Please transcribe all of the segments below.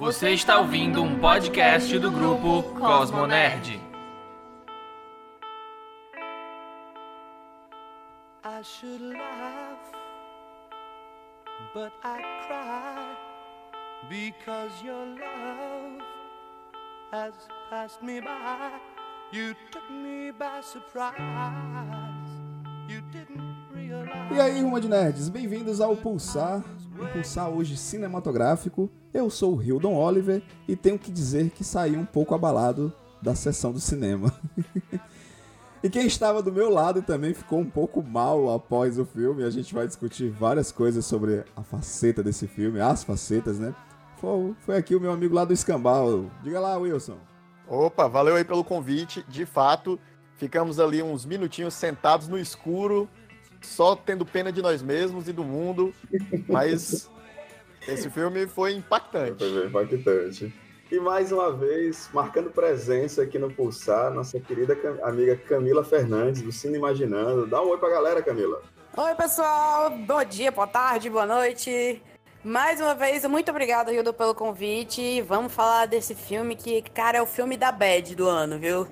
Você está ouvindo um podcast do grupo Cosmo Nerd. I should laugh, but I cry because your love has passed me by. You took me by surprise. You didn't realize. E aí, Ruma de Nerds, bem-vindos ao Pulsar, um Pulsar hoje cinematográfico. Eu sou o Hildon Oliver e tenho que dizer que saí um pouco abalado da sessão do cinema. e quem estava do meu lado também ficou um pouco mal após o filme. A gente vai discutir várias coisas sobre a faceta desse filme, as facetas, né? Foi, foi aqui o meu amigo lá do Escambau. Diga lá, Wilson. Opa, valeu aí pelo convite. De fato, ficamos ali uns minutinhos sentados no escuro, só tendo pena de nós mesmos e do mundo, mas esse filme foi impactante. Foi impactante. E mais uma vez, marcando presença aqui no Pulsar, nossa querida amiga Camila Fernandes, do Cine Imaginando. Dá um oi pra galera, Camila. Oi, pessoal. Bom dia, boa tarde, boa noite. Mais uma vez, muito obrigado, Hildo, pelo convite. Vamos falar desse filme que, cara, é o filme da Bad do ano, viu?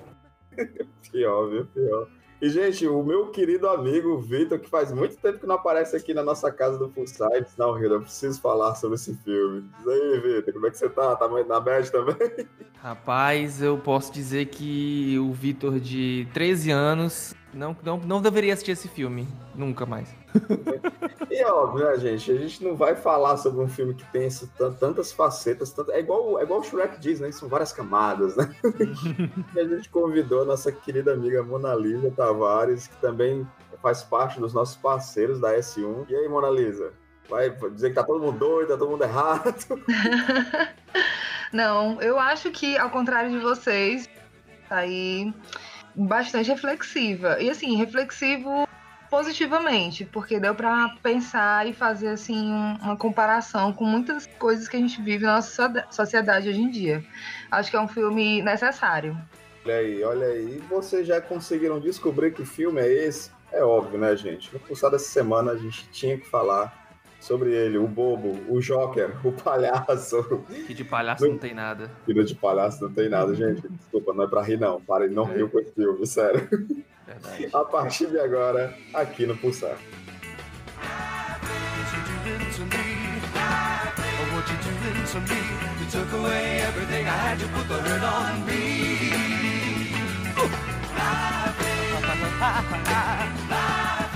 pior, viu? Pior. E, gente, o meu querido amigo Vitor, que faz muito tempo que não aparece aqui na nossa casa do Full Side. Não, Hildo, eu preciso falar sobre esse filme. Diz aí, Vitor, como é que você tá? Tá na Bad também? Rapaz, eu posso dizer que o Vitor de 13 anos não, não, não deveria assistir esse filme, nunca mais. e óbvio, né, gente? A gente não vai falar sobre um filme que tem esse, tantas facetas, é igual é igual o Shrek diz, né? São várias camadas, né? e a gente convidou a nossa querida amiga Mona Lisa Tavares, que também faz parte dos nossos parceiros da S1. E aí, Mona Lisa? Vai dizer que tá todo mundo doido, tá todo mundo errado? não, eu acho que, ao contrário de vocês, tá aí bastante reflexiva. E assim, reflexivo positivamente, porque deu para pensar e fazer assim uma comparação com muitas coisas que a gente vive na nossa sociedade hoje em dia. Acho que é um filme necessário. Olha aí, olha aí. Vocês já conseguiram descobrir que filme é esse? É óbvio, né, gente? No pulsar dessa semana a gente tinha que falar sobre ele, o bobo, o Joker, o palhaço. Que de palhaço não, não tem nada. Que de palhaço não tem nada, gente. Desculpa, não é pra rir, não. Para, não é. riu com esse filme, sério. Verdade. A partir de agora, aqui no Pulsar.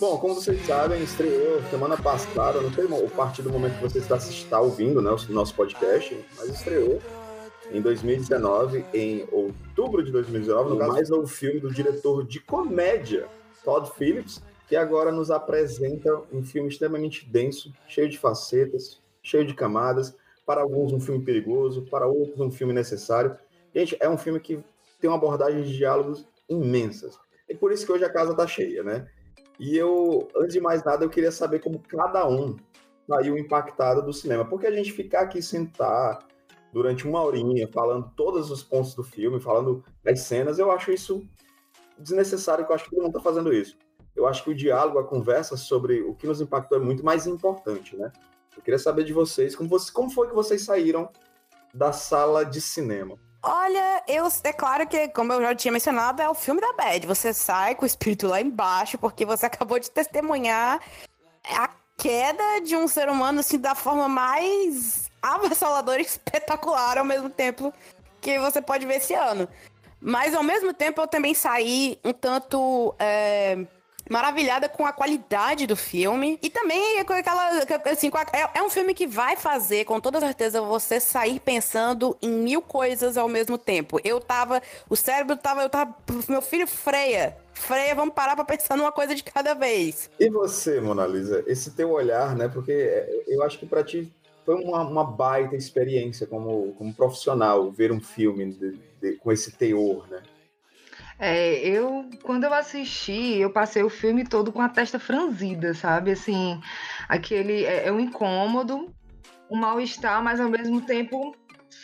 Bom, como vocês sabem, estreou semana passada, não sei o partir do momento que você está, está ouvindo né, o nosso podcast, mas estreou em 2019, em outubro de 2019, no caso, mais um filme do diretor de comédia, Todd Phillips, que agora nos apresenta um filme extremamente denso, cheio de facetas, cheio de camadas, para alguns um filme perigoso, para outros um filme necessário. Gente, é um filme que tem uma abordagem de diálogos imensas. E por isso que hoje a casa tá cheia, né? E eu, antes de mais nada, eu queria saber como cada um saiu impactado do cinema. Porque a gente ficar aqui sentar durante uma horinha falando todos os pontos do filme, falando das cenas, eu acho isso desnecessário, eu acho que todo mundo tá fazendo isso. Eu acho que o diálogo, a conversa sobre o que nos impactou é muito mais importante, né? Eu queria saber de vocês, como, você, como foi que vocês saíram da sala de cinema? Olha, eu, é claro que, como eu já tinha mencionado, é o filme da Bad. Você sai com o espírito lá embaixo, porque você acabou de testemunhar a queda de um ser humano, assim, da forma mais avassaladora e espetacular ao mesmo tempo que você pode ver esse ano. Mas, ao mesmo tempo, eu também saí um tanto... É maravilhada com a qualidade do filme. E também com aquela. Assim, com a, é, é, um filme que vai fazer, com toda certeza, você sair pensando em mil coisas ao mesmo tempo. Eu tava. O cérebro tava. Eu tava. Meu filho freia. Freia, vamos parar pra pensar numa coisa de cada vez. E você, Mona Lisa? Esse teu olhar, né? Porque é, eu acho que para ti foi uma, uma, baita experiência como, como profissional ver um filme de, de, com esse teor, né? É, eu, quando eu assisti, eu passei o filme todo com a testa franzida, sabe? Assim, aquele é, é um incômodo, um mal-estar, mas ao mesmo tempo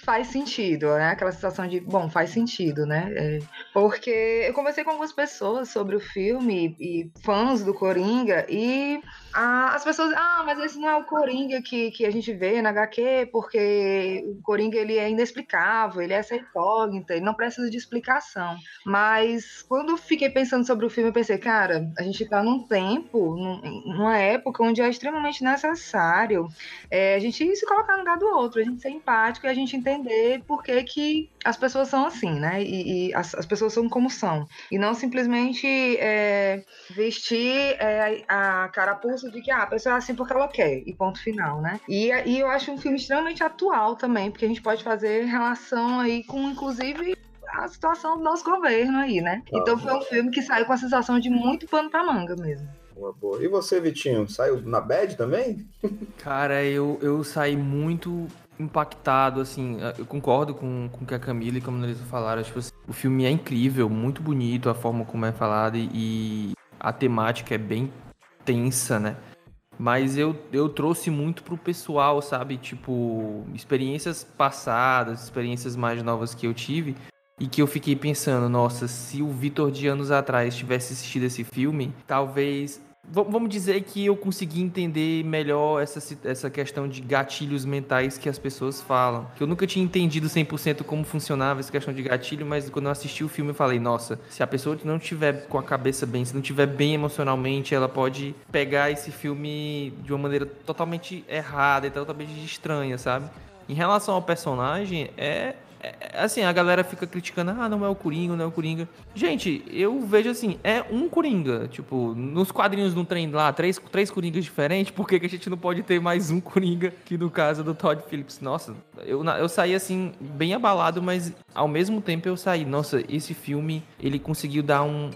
faz sentido, né? Aquela sensação de, bom, faz sentido, né? É, porque eu conversei com algumas pessoas sobre o filme e fãs do Coringa e as pessoas, ah, mas esse não é o Coringa que, que a gente vê na HQ, porque o Coringa ele é inexplicável, ele é essa incógnita, ele não precisa de explicação. Mas quando fiquei pensando sobre o filme, eu pensei, cara, a gente tá num tempo, numa época onde é extremamente necessário é, a gente se colocar no lugar do outro, a gente ser empático e a gente entender por que, que as pessoas são assim, né? E, e as, as, pessoas são como são. E não simplesmente é, vestir é, a carapuça de que ah, a pessoa é assim porque ela quer, e ponto final, né? E, e eu acho um filme extremamente atual também, porque a gente pode fazer relação aí com, inclusive, a situação do nosso governo aí, né? Ah, então foi um filme que saiu com a sensação de muito pano pra manga mesmo. Boa, boa. E você, Vitinho, saiu na bad também? Cara, eu, eu saí muito impactado, assim, eu concordo com, com o que a Camila e a Melissa falaram, tipo assim, o filme é incrível, muito bonito a forma como é falado e, e a temática é bem tensa, né? Mas eu, eu trouxe muito pro pessoal, sabe? Tipo, experiências passadas, experiências mais novas que eu tive. E que eu fiquei pensando, nossa, se o Vitor de anos atrás tivesse assistido esse filme, talvez Vamos dizer que eu consegui entender melhor essa, essa questão de gatilhos mentais que as pessoas falam. Que eu nunca tinha entendido 100% como funcionava essa questão de gatilho, mas quando eu assisti o filme eu falei, nossa, se a pessoa não tiver com a cabeça bem, se não tiver bem emocionalmente, ela pode pegar esse filme de uma maneira totalmente errada e totalmente estranha, sabe? Em relação ao personagem, é assim, a galera fica criticando, ah, não é o Coringa, não é o Coringa. Gente, eu vejo assim, é um Coringa. Tipo, nos quadrinhos não tem lá três, três Coringas diferentes, por que, que a gente não pode ter mais um Coringa que no caso do Todd Phillips? Nossa, eu, eu saí assim, bem abalado, mas ao mesmo tempo eu saí, nossa, esse filme, ele conseguiu dar um,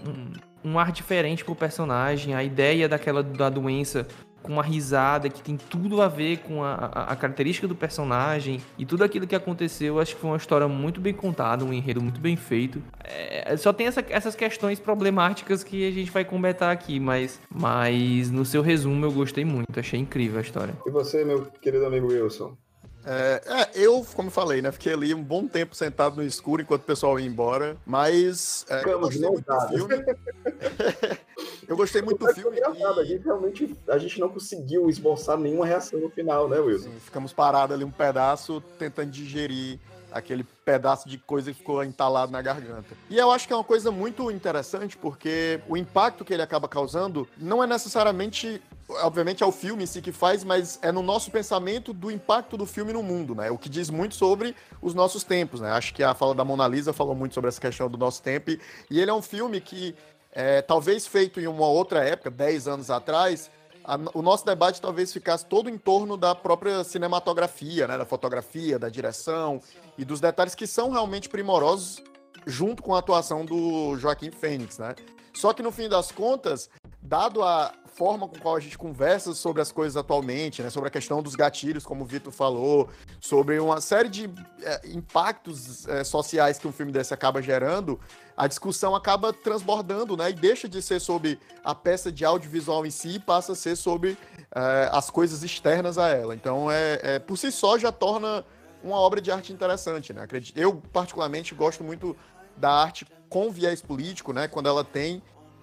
um, um ar diferente pro personagem, a ideia daquela da doença com uma risada que tem tudo a ver com a, a, a, característica do personagem e tudo aquilo que aconteceu. Acho que foi uma história muito bem contada, um enredo muito bem feito. É, só tem essa, essas questões problemáticas que a gente vai comentar aqui, mas, mas no seu resumo eu gostei muito, achei incrível a história. E você, meu querido amigo Wilson? É, é, eu, como falei, né? Fiquei ali um bom tempo sentado no escuro enquanto o pessoal ia embora. Mas é, eu gostei muito do filme. eu gostei muito do filme. E... A gente realmente a gente não conseguiu esboçar nenhuma reação no final, né, Wilson? Sim, ficamos parados ali um pedaço tentando digerir aquele pedaço de coisa que ficou entalado na garganta. E eu acho que é uma coisa muito interessante porque o impacto que ele acaba causando não é necessariamente obviamente é o filme em si que faz, mas é no nosso pensamento do impacto do filme no mundo, né? O que diz muito sobre os nossos tempos, né? Acho que a fala da Mona Lisa falou muito sobre essa questão do nosso tempo, e ele é um filme que, é, talvez feito em uma outra época, 10 anos atrás, a, o nosso debate talvez ficasse todo em torno da própria cinematografia, né? Da fotografia, da direção e dos detalhes que são realmente primorosos junto com a atuação do Joaquim Fênix, né? Só que no fim das contas, dado a forma com qual a gente conversa sobre as coisas atualmente, né? Sobre a questão dos gatilhos, como o Vitor falou, sobre uma série de é, impactos é, sociais que um filme desse acaba gerando, a discussão acaba transbordando, né? E deixa de ser sobre a peça de audiovisual em si e passa a ser sobre é, as coisas externas a ela. Então, é, é, por si só, já torna uma obra de arte interessante, né? Eu, particularmente, gosto muito da arte com viés político, né? Quando ela tem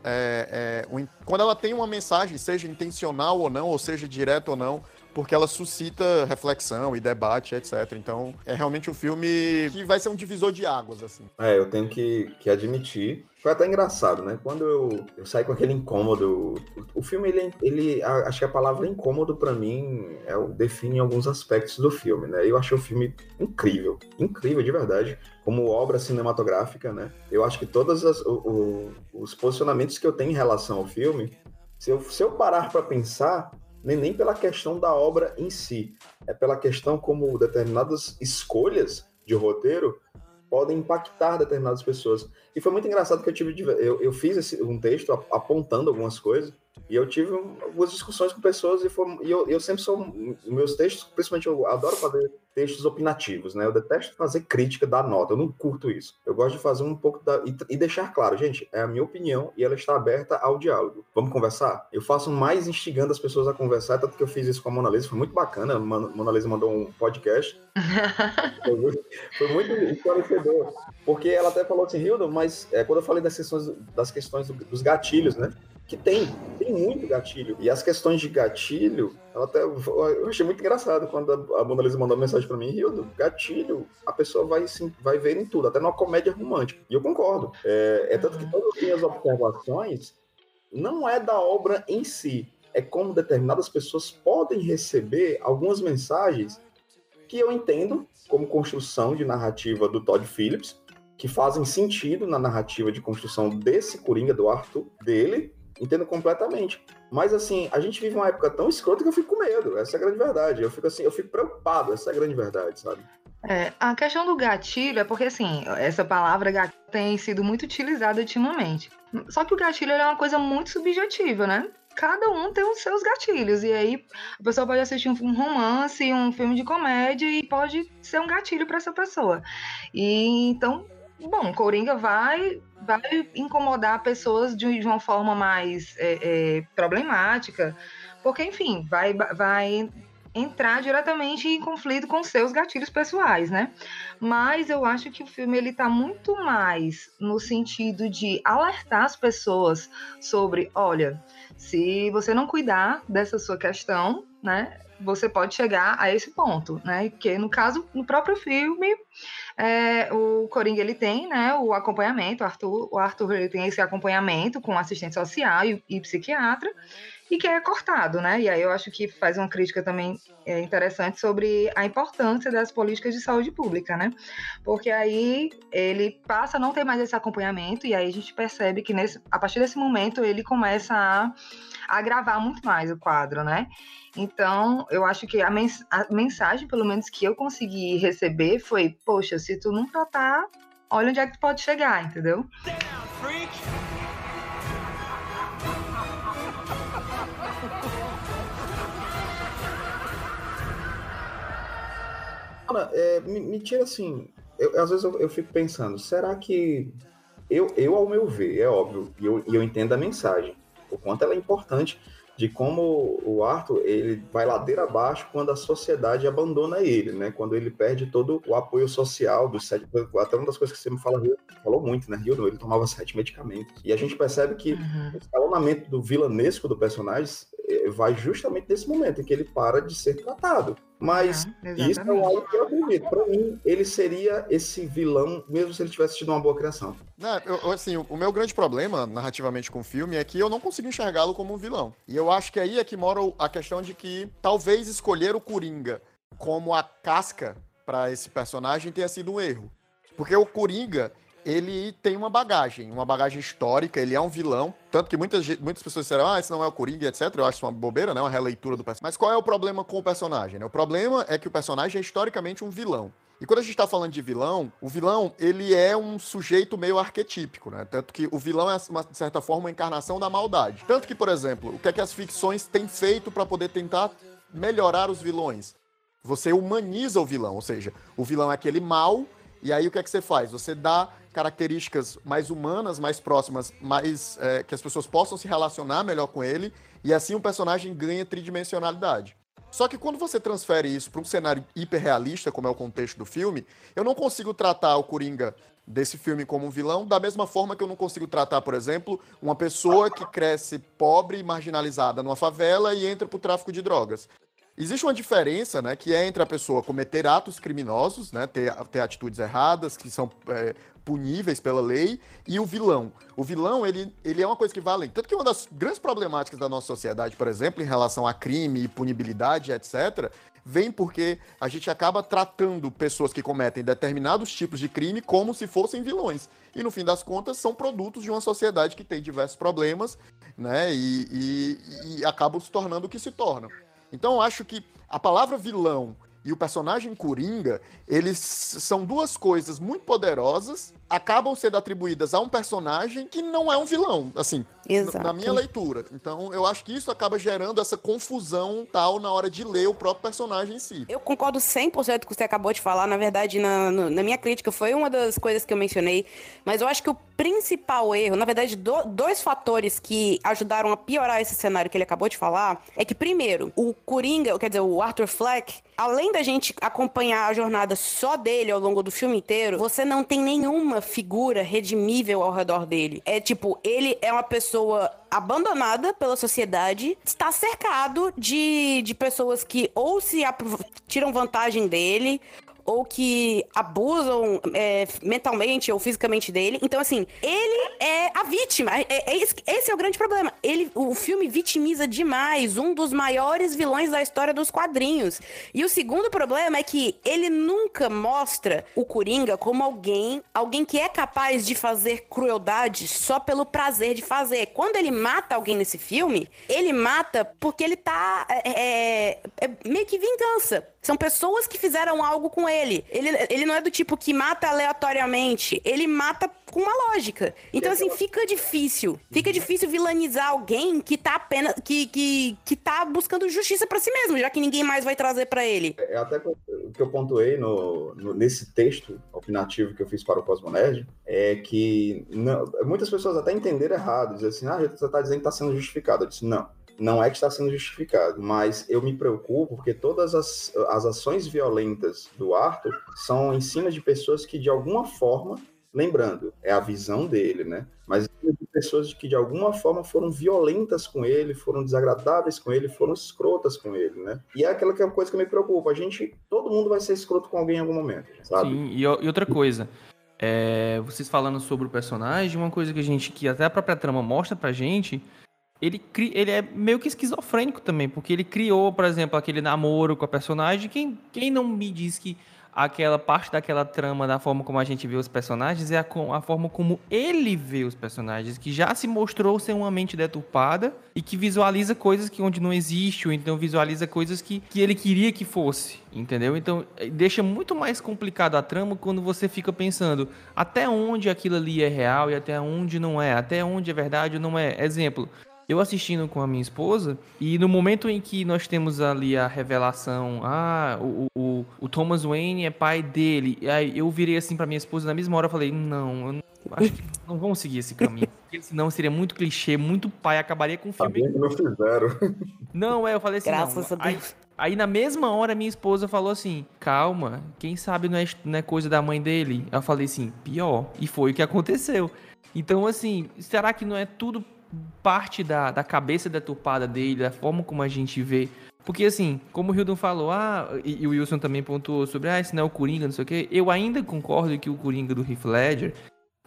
é, é, quando ela tem uma mensagem, seja intencional ou não, ou seja direta ou não, porque ela suscita reflexão e debate, etc. Então, é realmente um filme que vai ser um divisor de águas, assim. É, eu tenho que, que admitir. Foi até engraçado, né? Quando eu, eu saí com aquele incômodo. O, o filme, ele, ele. Acho que a palavra incômodo, para mim, é, define alguns aspectos do filme, né? Eu achei o filme incrível. Incrível, de verdade. Como obra cinematográfica, né? Eu acho que todos os posicionamentos que eu tenho em relação ao filme, se eu, se eu parar para pensar, nem, nem pela questão da obra em si, é pela questão como determinadas escolhas de roteiro podem impactar determinadas pessoas. E foi muito engraçado que eu tive eu, eu fiz esse, um texto apontando algumas coisas E eu tive algumas discussões com pessoas e, foi, e eu, eu, sempre sou. Meus textos, principalmente, eu adoro fazer textos opinativos, né? Eu detesto fazer crítica da nota, eu não curto isso. Eu gosto de fazer um pouco da. E, e deixar claro, gente, é a minha opinião e ela está aberta ao diálogo. Vamos conversar? Eu faço mais instigando as pessoas a conversar, tanto que eu fiz isso com a Mona Lisa, foi muito bacana. A Mona Lisa mandou um podcast. foi, muito, foi muito esclarecedor. Porque ela até falou assim, Hildo, mas é, quando eu falei das questões, das questões dos gatilhos, né? Que tem, tem muito gatilho. E as questões de gatilho, ela até, eu achei muito engraçado quando a, Mona Lisa mandou uma mensagem para mim, Rio, gatilho, a pessoa vai, sim, vai ver em tudo, até numa comédia romântica. E eu concordo. É, é tanto que todas as minhas observações não é da obra em si, é como determinadas pessoas podem receber algumas mensagens que eu entendo como construção de narrativa do Todd Phillips, que fazem sentido na narrativa de construção desse Coringa, do Arthur, dele, Entendo completamente. Mas assim, a gente vive uma época tão escrota que eu fico com medo. Essa é a grande verdade. Eu fico assim, eu fico preocupado. Essa é a grande verdade, sabe? É, a questão do gatilho é porque, assim, essa palavra gatilho tem sido muito utilizada ultimamente. Só que o gatilho é uma coisa muito subjetiva, né? Cada um tem os seus gatilhos. E aí a pessoa pode assistir um romance, um filme de comédia e pode ser um gatilho para essa pessoa. E então Bom, Coringa vai, vai incomodar pessoas de, uma forma mais é, é, problemática, porque, enfim, vai, vai entrar diretamente em conflito com seus gatilhos pessoais, né? Mas eu acho que o filme ele tá muito mais no sentido de alertar as pessoas sobre, olha, se você não cuidar dessa sua questão, né, você pode chegar a esse ponto, né? Que no caso, no próprio filme, é, o Coringa ele tem, né, o acompanhamento, o Arthur, o Arthur ele tem esse acompanhamento com assistente social e, e psiquiatra e que é cortado, né? E aí eu acho que faz uma crítica também é, interessante sobre a importância das políticas de saúde pública, né? Porque aí ele passa a não ter mais esse acompanhamento e aí a gente percebe que nesse, a partir desse momento ele começa a, agravar muito mais o quadro, né? Então, eu acho que a, mens a, mensagem, pelo menos que eu consegui receber, foi: poxa, se tu não tratar, olha onde é que tu pode chegar, entendeu? Ana, é, me, me, tira assim. Eu, às vezes eu, eu, fico pensando, será que. Eu, eu, ao meu ver, é óbvio, e eu, eu entendo a mensagem, o quanto ela é importante de como o Arthur ele vai ladeira abaixo quando a sociedade abandona ele, né? Quando ele perde todo o apoio social dos sete. Até uma das coisas que você me fala, falou muito, né? Rio, ele tomava sete medicamentos. E a gente percebe que uhum. o escalonamento do vilanesco do personagem vai justamente nesse momento em que ele para de ser tratado. Mas uhum, isso é algo que eu acredito. Para mim, ele seria esse vilão, mesmo se ele tivesse tido uma boa criação. Não, eu, assim, o meu grande problema, narrativamente, com o filme é que eu não consigo enxergá-lo como um vilão. E eu acho que aí é que mora a questão de que talvez escolher o Coringa como a casca para esse personagem tenha sido um erro. Porque o Coringa, ele tem uma bagagem, uma bagagem histórica, ele é um vilão, tanto que muitas, muitas pessoas disseram, ah, esse não é o Coringa, etc. Eu acho isso uma bobeira, né? Uma releitura do personagem. Mas qual é o problema com o personagem? Né? O problema é que o personagem é historicamente um vilão. E quando a gente está falando de vilão, o vilão, ele é um sujeito meio arquetípico, né? Tanto que o vilão é, uma, de certa forma, uma encarnação da maldade. Tanto que, por exemplo, o que é que as ficções têm feito para poder tentar melhorar os vilões? Você humaniza o vilão, ou seja, o vilão é aquele mal, e aí o que é que você faz? Você dá características mais humanas, mais próximas, mais é, que as pessoas possam se relacionar melhor com ele, e assim o personagem ganha tridimensionalidade. Só que quando você transfere isso para um cenário hiperrealista, como é o contexto do filme, eu não consigo tratar o Coringa desse filme como um vilão, da mesma forma que eu não consigo tratar, por exemplo, uma pessoa que cresce pobre e marginalizada numa favela e entra para o tráfico de drogas. Existe uma diferença, né, que é entre a pessoa cometer atos criminosos, né, ter, ter atitudes erradas, que são é, puníveis pela lei e o vilão. O vilão, ele, ele é uma coisa que vale. Tanto que uma das grandes problemáticas da nossa sociedade, por exemplo, em relação a crime e punibilidade, etc., vem porque a gente acaba tratando pessoas que cometem determinados tipos de crime como se fossem vilões. E no fim das contas, são produtos de uma sociedade que tem diversos problemas, né? E, e, e acabam se tornando o que se tornam. Então, eu acho que a palavra vilão e o personagem Coringa, eles são duas coisas muito poderosas acabam sendo atribuídas a um personagem que não é um vilão, assim, Exato. na minha leitura. Então, eu acho que isso acaba gerando essa confusão tal na hora de ler o próprio personagem em si. Eu concordo 100% com o que você acabou de falar. Na verdade, na, na, minha crítica, foi uma das coisas que eu mencionei. Mas eu acho que o principal erro, na verdade, do, dois fatores que ajudaram a piorar esse cenário que ele acabou de falar, é que, primeiro, o Coringa, quer dizer, o Arthur Fleck, além da gente acompanhar a jornada só dele ao longo do filme inteiro, você não tem nenhuma figura redimível ao redor dele. É tipo, ele é uma pessoa abandonada pela sociedade, está cercado de, de pessoas que ou se tiram vantagem dele, ou que abusam é, mentalmente ou fisicamente dele. Então, assim, ele é a vítima. É, é, esse é o grande problema. Ele, o filme vitimiza demais um dos maiores vilões da história dos quadrinhos. E o segundo problema é que ele nunca mostra o Coringa como alguém, alguém que é capaz de fazer crueldade só pelo prazer de fazer. Quando ele mata alguém nesse filme, ele mata porque ele tá é, é, é meio que vingança. São pessoas que fizeram algo com ele. ele. Ele não é do tipo que mata aleatoriamente. Ele mata com uma lógica. Então, assim, fica difícil. Fica difícil vilanizar alguém que tá apenas. que, que, que tá buscando justiça para si mesmo, já que ninguém mais vai trazer para ele. É até o que eu pontuei no, no, nesse texto opinativo que eu fiz para o Cosmonerd é que não, muitas pessoas até entenderam errado. Dizem assim, ah, você tá dizendo que tá sendo justificado. Eu disse, não não é que está sendo justificado, mas eu me preocupo porque todas as, as ações violentas do Arthur são em cima de pessoas que, de alguma forma, lembrando, é a visão dele, né? Mas de pessoas que, de alguma forma, foram violentas com ele, foram desagradáveis com ele, foram escrotas com ele, né? E é aquela que é uma coisa que me preocupa. A gente, todo mundo vai ser escroto com alguém em algum momento, sabe? Sim, e, e outra coisa. É, vocês falando sobre o personagem, uma coisa que a gente, que até a própria trama mostra pra gente, ele, cri, ele é meio que esquizofrênico também, porque ele criou, por exemplo, aquele namoro com a personagem. Quem, quem não me diz que aquela parte daquela trama, da forma como a gente vê os personagens, é a, a, forma como ele vê os personagens, que já se mostrou ser uma mente deturpada e que visualiza coisas que onde não existe, ou então visualiza coisas que, que ele queria que fosse, entendeu? Então, eh, deixa muito mais complicado a trama quando você fica pensando até onde aquilo ali é real e até onde não é, até onde é verdade ou não é. Exemplo, eu assistindo com a minha esposa, e no momento em que nós temos ali a revelação, ah, o, o, o Thomas Wayne é pai dele, e aí eu virei assim para minha esposa na mesma hora, eu falei, não, eu não, acho que não vamos seguir esse caminho, porque senão seria muito clichê, muito pai, acabaria com o filme. Tá não fizeram. Não, é, eu falei assim, Graças não. Aí, aí, na mesma hora minha esposa falou assim, calma, quem sabe não é, não é coisa da mãe dele? Eu falei assim, pior, e foi o que aconteceu. Então, assim, será que não é tudo parte da, da cabeça deturpada dele, da forma como a gente vê. Porque, assim, como o Hildon falou, ah, e, e, o Wilson também pontuou sobre, ah, esse não é o Coringa, não sei o quê. Eu ainda concordo que o Coringa do Heath Ledger,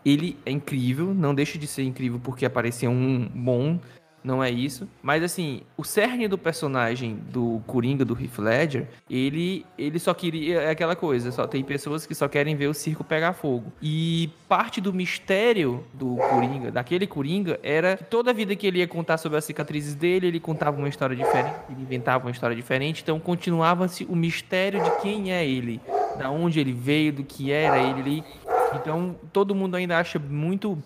ele é incrível, não deixa de ser incrível porque apareceu um bom não é isso. Mas assim, o cerne do personagem do Coringa, do Heath Ledger, ele, ele só queria é aquela coisa, só tem pessoas que só querem ver o circo pegar fogo. E parte do mistério do Coringa, daquele Coringa, era que toda a vida que ele ia contar sobre as cicatrizes dele, ele contava uma história diferente, ele inventava uma história diferente, então continuava-se o mistério de quem é ele, da onde ele veio, do que era ele. Então todo mundo ainda acha muito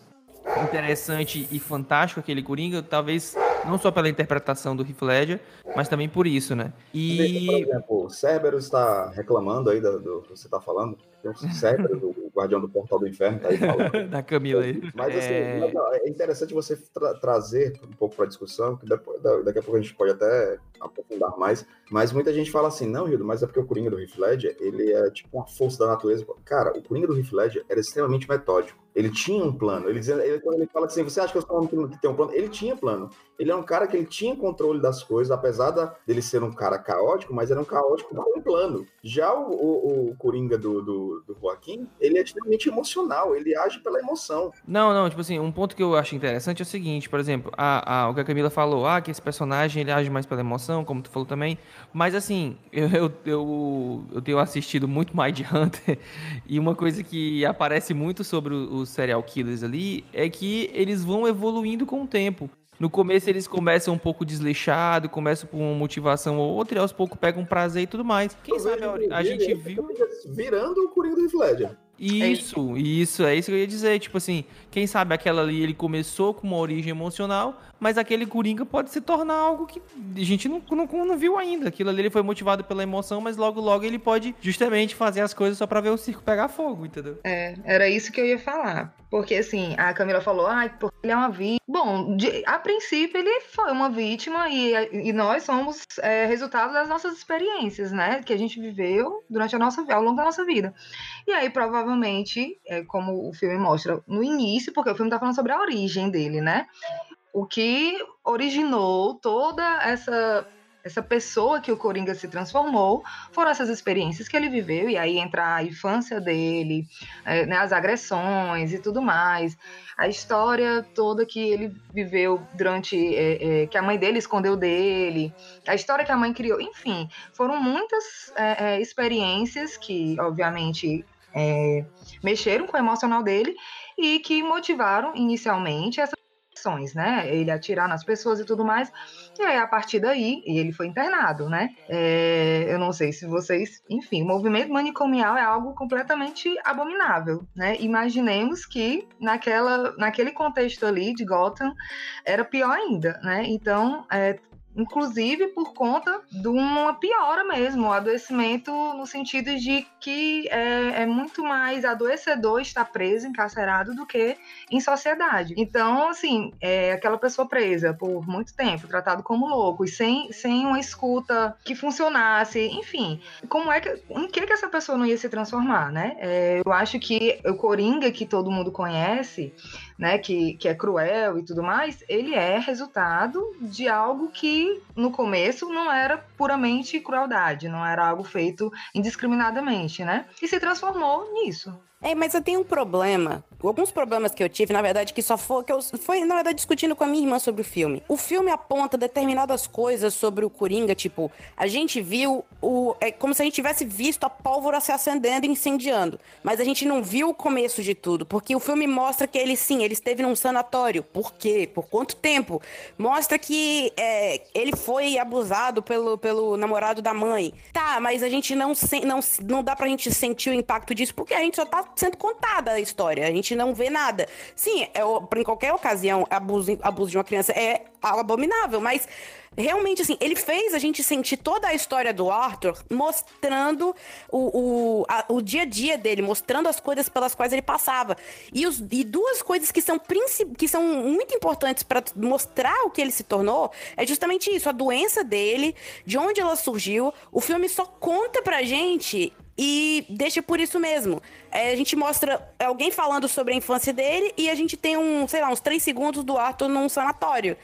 interessante e fantástico aquele Coringa, talvez não só pela interpretação do Heath Ledger, mas também por isso, né? E... Por exemplo, o Cerberus está reclamando aí do, do, que você está falando, tem um Cerberus, o Guardião do Portal do Inferno, tá aí falando. da Camila aí. Mas assim, é, é interessante você tra trazer um pouco para a discussão, que depois, daqui a pouco a gente pode até aprofundar mais, mas muita gente fala assim, não, Rildo, mas é porque o Coringa do Heath Ledger, ele é tipo uma força da natureza. Cara, o Coringa do Heath Ledger era extremamente metódico. Ele tinha um plano. Ele, ele, quando ele fala assim, você acha que eu sou um que tem um plano? Ele tinha plano. Ele é um cara que ele tinha controle das coisas, apesar da, dele ser um cara caótico, mas era um caótico com um plano. Já o, o, o Coringa do, do, do, Joaquim, ele é extremamente emocional, ele age pela emoção. Não, não, tipo assim, um ponto que eu acho interessante é o seguinte, por exemplo, a, a, o que a Camila falou, ah, que esse personagem ele age mais pela emoção, como tu falou também, mas assim, eu, eu, eu, eu tenho assistido muito Mind Hunter, e uma coisa que aparece muito sobre os serial killers ali é que eles vão evoluindo com o tempo. No começo eles começam um pouco desleixado, começam com uma motivação ou outra, e aos poucos pegam um prazer e tudo mais. Quem eu sabe a, a gente viu. Virando o Coringa do Heath Ledger. Isso, isso, é isso que eu ia dizer. Tipo assim, quem sabe aquela ali ele começou com uma origem emocional, mas aquele Coringa pode se tornar algo que a gente não, não, não viu ainda. Aquilo ali ele foi motivado pela emoção, mas logo, logo ele pode justamente fazer as coisas só pra ver o circo pegar fogo, entendeu? É, era isso que eu ia falar. Porque assim, a Camila falou, ah, porque ele é uma vítima. Bom, de, a princípio ele foi uma vítima e, e nós somos é, resultado das nossas experiências, né? Que a gente viveu durante a nossa ao longo da nossa vida. E aí, provavelmente, é, como o filme mostra no início, porque o filme tá falando sobre a origem dele, né? O que originou toda essa essa pessoa que o Coringa se transformou foram essas experiências que ele viveu, e aí entra a infância dele, é, né, as agressões e tudo mais, a história toda que ele viveu durante. É, é, que a mãe dele escondeu dele, a história que a mãe criou, enfim, foram muitas é, é, experiências que, obviamente, mexeram com o emocional dele e que motivaram inicialmente essa ações, né? Ele atirar nas pessoas e tudo mais. E aí, a partir daí, ele foi internado, né? É, eu não sei se vocês. Enfim, o movimento manicomial é algo completamente abominável, né? Imaginemos que naquela, naquele contexto ali de Gotham era pior ainda, né? Então, é, inclusive por conta de uma piora mesmo, um adoecimento no sentido de que é, é, muito mais adoecedor estar preso, encarcerado, do que em sociedade. Então, assim, é, aquela pessoa presa por muito tempo, tratado como louco, e sem, sem uma escuta que funcionasse, enfim, como é que, em que, que essa pessoa não ia se transformar, né? É, eu acho que o Coringa, que todo mundo conhece, né, que, que é cruel e tudo mais, ele é resultado de algo que no começo não era puramente crueldade, não era algo feito indiscriminadamente, né? E se transformou nisso. É, mas eu tenho um problema. Alguns problemas que eu tive, na verdade, que só foi que eu foi, na verdade, discutindo com a minha irmã sobre o filme. O filme aponta determinadas coisas sobre o Coringa, tipo, a gente viu o. É como se a gente tivesse visto a pólvora se acendendo e incendiando. Mas a gente não viu o começo de tudo. Porque o filme mostra que ele sim, ele esteve num sanatório. Por quê? Por quanto tempo? Mostra que é, ele foi abusado pelo, pelo namorado da mãe. Tá, mas a gente não, não, não dá pra gente sentir o impacto disso porque a gente só tá sendo contada a história. A gente não vê nada. Sim, é, em qualquer ocasião, abuso, abuso de uma criança é abominável, mas realmente, assim, ele fez a gente sentir toda a história do Arthur mostrando o, o, a, o dia a dia dele, mostrando as coisas pelas quais ele passava. E, os, e duas coisas que são, que são muito importantes para mostrar o que ele se tornou é justamente isso: a doença dele, de onde ela surgiu. O filme só conta pra gente e deixa por isso mesmo. É, a gente mostra alguém falando sobre a infância dele e a gente tem um, sei lá, uns três segundos do Arthur num sanatório.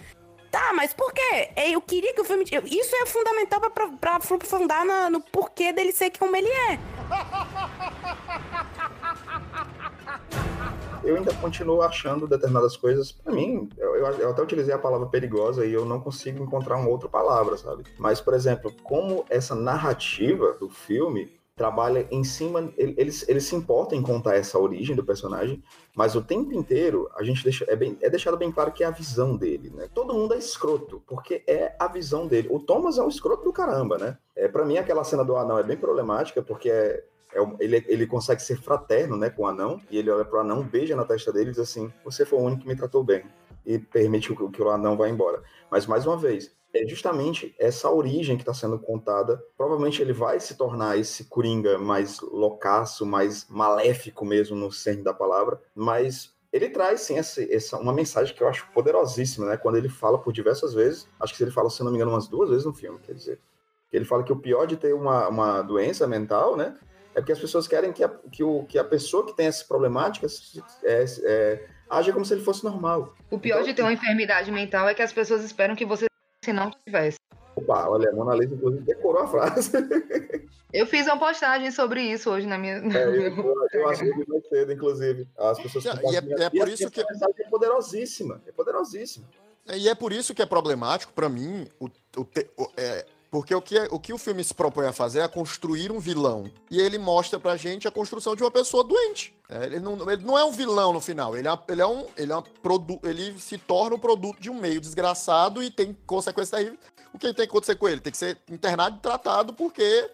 Tá, mas por quê? É, eu queria que o filme. Isso é fundamental pra, pra, pra aprofundar no porquê dele ser como ele é. Eu ainda continuo achando determinadas coisas, para mim, eu, eu, até utilizei a palavra perigosa e eu não consigo encontrar uma outra palavra, sabe? Mas, por exemplo, como essa narrativa do filme trabalha em cima, eles, eles se importam em contar essa origem do personagem, mas o tempo inteiro a gente deixa, é, bem, é deixado bem claro que é a visão dele, né? Todo mundo é escroto, porque é a visão dele. O Thomas é um escroto do caramba, né? É, para mim, aquela cena do anão é bem problemática, porque é, é, ele, ele consegue ser fraterno né, com o anão, e ele olha pro anão, beija na testa dele e diz assim: Você foi o único que me tratou bem. E permite que, que o anão vá embora. Mas, mais uma vez, é justamente essa origem que está sendo contada. Provavelmente ele vai se tornar esse coringa mais loucaço, mais maléfico mesmo no cerne da palavra, mas ele traz sim essa, essa, uma mensagem que eu acho poderosíssima, né? Quando ele fala por diversas vezes, acho que ele fala, se não me engano, umas duas vezes no filme, quer dizer. Ele fala que o pior de ter uma, uma doença mental, né? É porque as pessoas querem que a, que o, que a pessoa que tem essa problemática é, é, age como se ele fosse normal. O pior então, de ter uma enfermidade mental é que as pessoas esperam que você se não tivesse. Opa, olha, a Mona Lisa, inclusive, decorou a frase. Eu fiz uma postagem sobre isso hoje na minha. É, eu, eu acho que mais cedo, inclusive. As pessoas e é, é por e isso que. é poderosíssima. É poderosíssima. E é por isso que é problemático, para mim, o, o, o é, porque o que, o que o filme se propõe a fazer é construir um vilão. E ele mostra pra gente a construção de uma pessoa doente. É, ele, não, ele não é um vilão no final. Ele é, ele é um. Ele, é um produ, ele se torna um produto de um meio desgraçado e tem consequências terríveis. o que tem que acontecer com ele? Tem que ser internado e tratado porque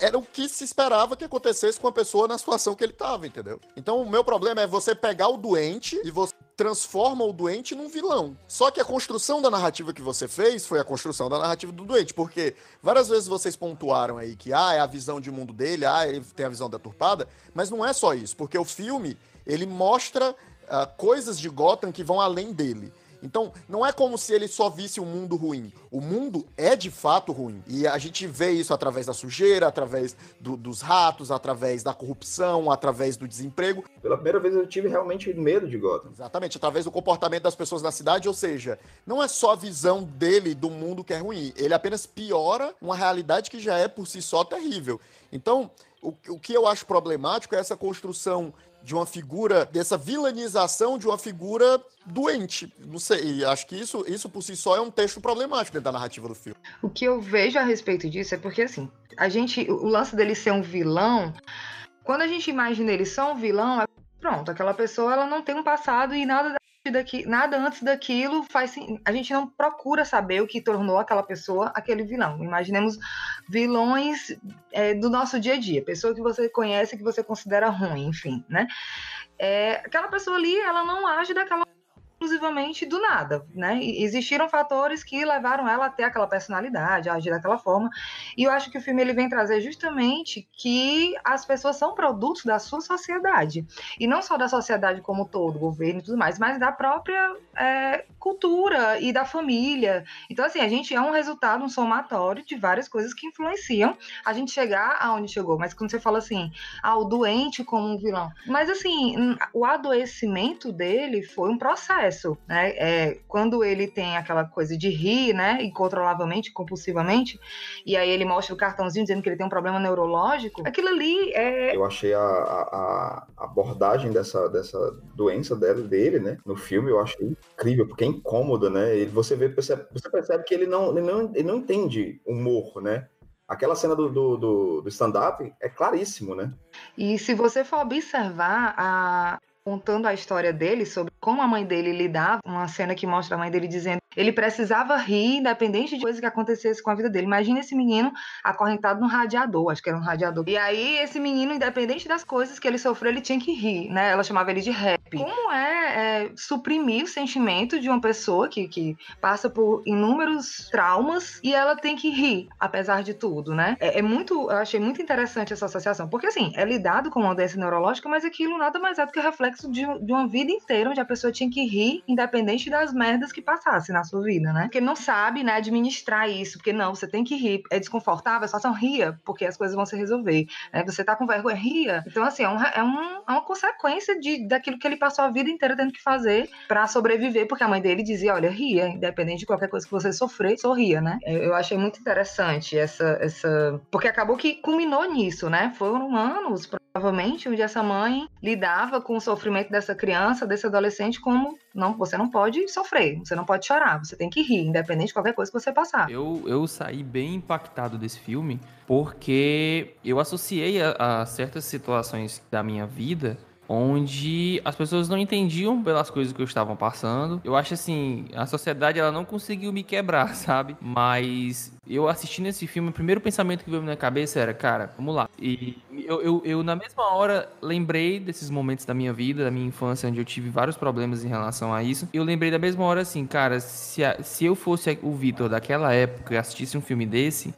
era o que se esperava que acontecesse com a pessoa na situação que ele estava, entendeu? Então o meu problema é você pegar o doente e você transforma o doente num vilão. Só que a construção da narrativa que você fez foi a construção da narrativa do doente, porque várias vezes vocês pontuaram aí que ah, é a visão de mundo dele, ah, ele tem a visão deturpada, mas não é só isso, porque o filme, ele mostra uh, coisas de Gotham que vão além dele. Então, não é como se ele só visse um mundo ruim. O mundo é de fato ruim. E a gente vê isso através da sujeira, através do, dos ratos, através da corrupção, através do desemprego. Pela primeira vez eu tive realmente medo de Gotham. Exatamente, através do comportamento das pessoas na cidade. Ou seja, não é só a visão dele do mundo que é ruim. Ele apenas piora uma realidade que já é por si só terrível. Então, o, o que eu acho problemático é essa construção de uma figura, dessa vilanização de uma figura doente. Não sei, acho que isso, isso por si só é um texto problemático dentro da narrativa do filme. O que eu vejo a respeito disso é porque, assim, a gente, o lance dele ser um vilão, quando a gente imagina ele só um vilão, é pronto, aquela pessoa ela não tem um passado e nada daqui, nada antes daquilo faz a gente não procura saber o que tornou aquela pessoa aquele vilão. Imaginemos vilões é, do nosso dia a dia, pessoa que você conhece que você considera ruim, enfim, né? É, aquela pessoa ali, ela não age daquela exclusivamente do nada, né? Existiram fatores que levaram ela a ter aquela personalidade, a agir daquela forma. E eu acho que o filme ele vem trazer justamente que as pessoas são produtos da sua sociedade e não só da sociedade como todo, governo e tudo mais, mas da própria é, cultura e da família. Então assim, a gente é um resultado, um somatório de várias coisas que influenciam a gente chegar aonde chegou. Mas quando você fala assim, ah, doente como um vilão, mas assim, o adoecimento dele foi um processo processo, né? É, quando ele tem aquela coisa de rir, né? Incontrolavelmente, compulsivamente, e aí ele mostra o cartãozinho dizendo que ele tem um problema neurológico, aquilo ali é. Eu achei a, a, a abordagem dessa, dessa doença dele, dele, né? No filme, eu achei incrível, porque é incômoda, né? Ele, você, vê, percebe, você percebe que ele não, ele não, ele não entende humor, né? Aquela cena do, do, do, do stand-up é claríssimo, né? E se você for observar a, contando a história dele sobre como a mãe dele lidava, uma cena que mostra a mãe dele dizendo ele precisava rir, independente de coisa que acontecesse com a vida dele. Imagina esse menino acorrentado no radiador, acho que era um radiador. E aí, esse menino, independente das coisas que ele sofreu, ele tinha que rir, né? Ela chamava ele de rap. Como é, é suprimir o sentimento de uma pessoa que, que passa por inúmeros traumas e ela tem que rir, apesar de tudo, né? É, é muito, eu achei muito interessante essa associação, porque assim, é lidado com uma doença neurológica, mas aquilo nada mais é do que reflexo de, de uma vida inteira onde a pessoa tinha que rir, independente das merdas que passasse na sua vida, né? Porque não sabe, né, administrar isso, porque não, você tem que rir, é desconfortável, só só ria, porque as coisas vão se resolver. É, você tá com vergonha, ria. Então, assim, é, um, é, um, é uma consequência de, daquilo que ele passou a vida inteira tendo que fazer para sobreviver, porque a mãe dele dizia, olha, ria, independente de qualquer coisa que você sofrer, sorria, né? Eu achei muito interessante essa, essa... Porque acabou que culminou nisso, né? Foram anos, provavelmente, onde essa mãe lidava com o sofrimento dessa criança, desse adolescente, como não, você não pode sofrer, você não pode chorar, você tem que rir, independente de qualquer coisa que você passar. Eu, eu saí bem impactado desse filme porque eu associei a, a certas situações da minha vida onde as pessoas não entendiam pelas coisas que eu estava passando. Eu acho assim, a sociedade ela não conseguiu me quebrar, sabe? Mas eu assistindo esse filme, o primeiro pensamento que veio na minha cabeça era, cara, vamos lá. E eu, eu, eu, na mesma hora lembrei desses momentos da minha vida, da minha infância, onde eu tive vários problemas em relação a isso. Eu lembrei da mesma hora assim, cara, se, a, se eu fosse o Vitor daquela época e assistisse um filme desse,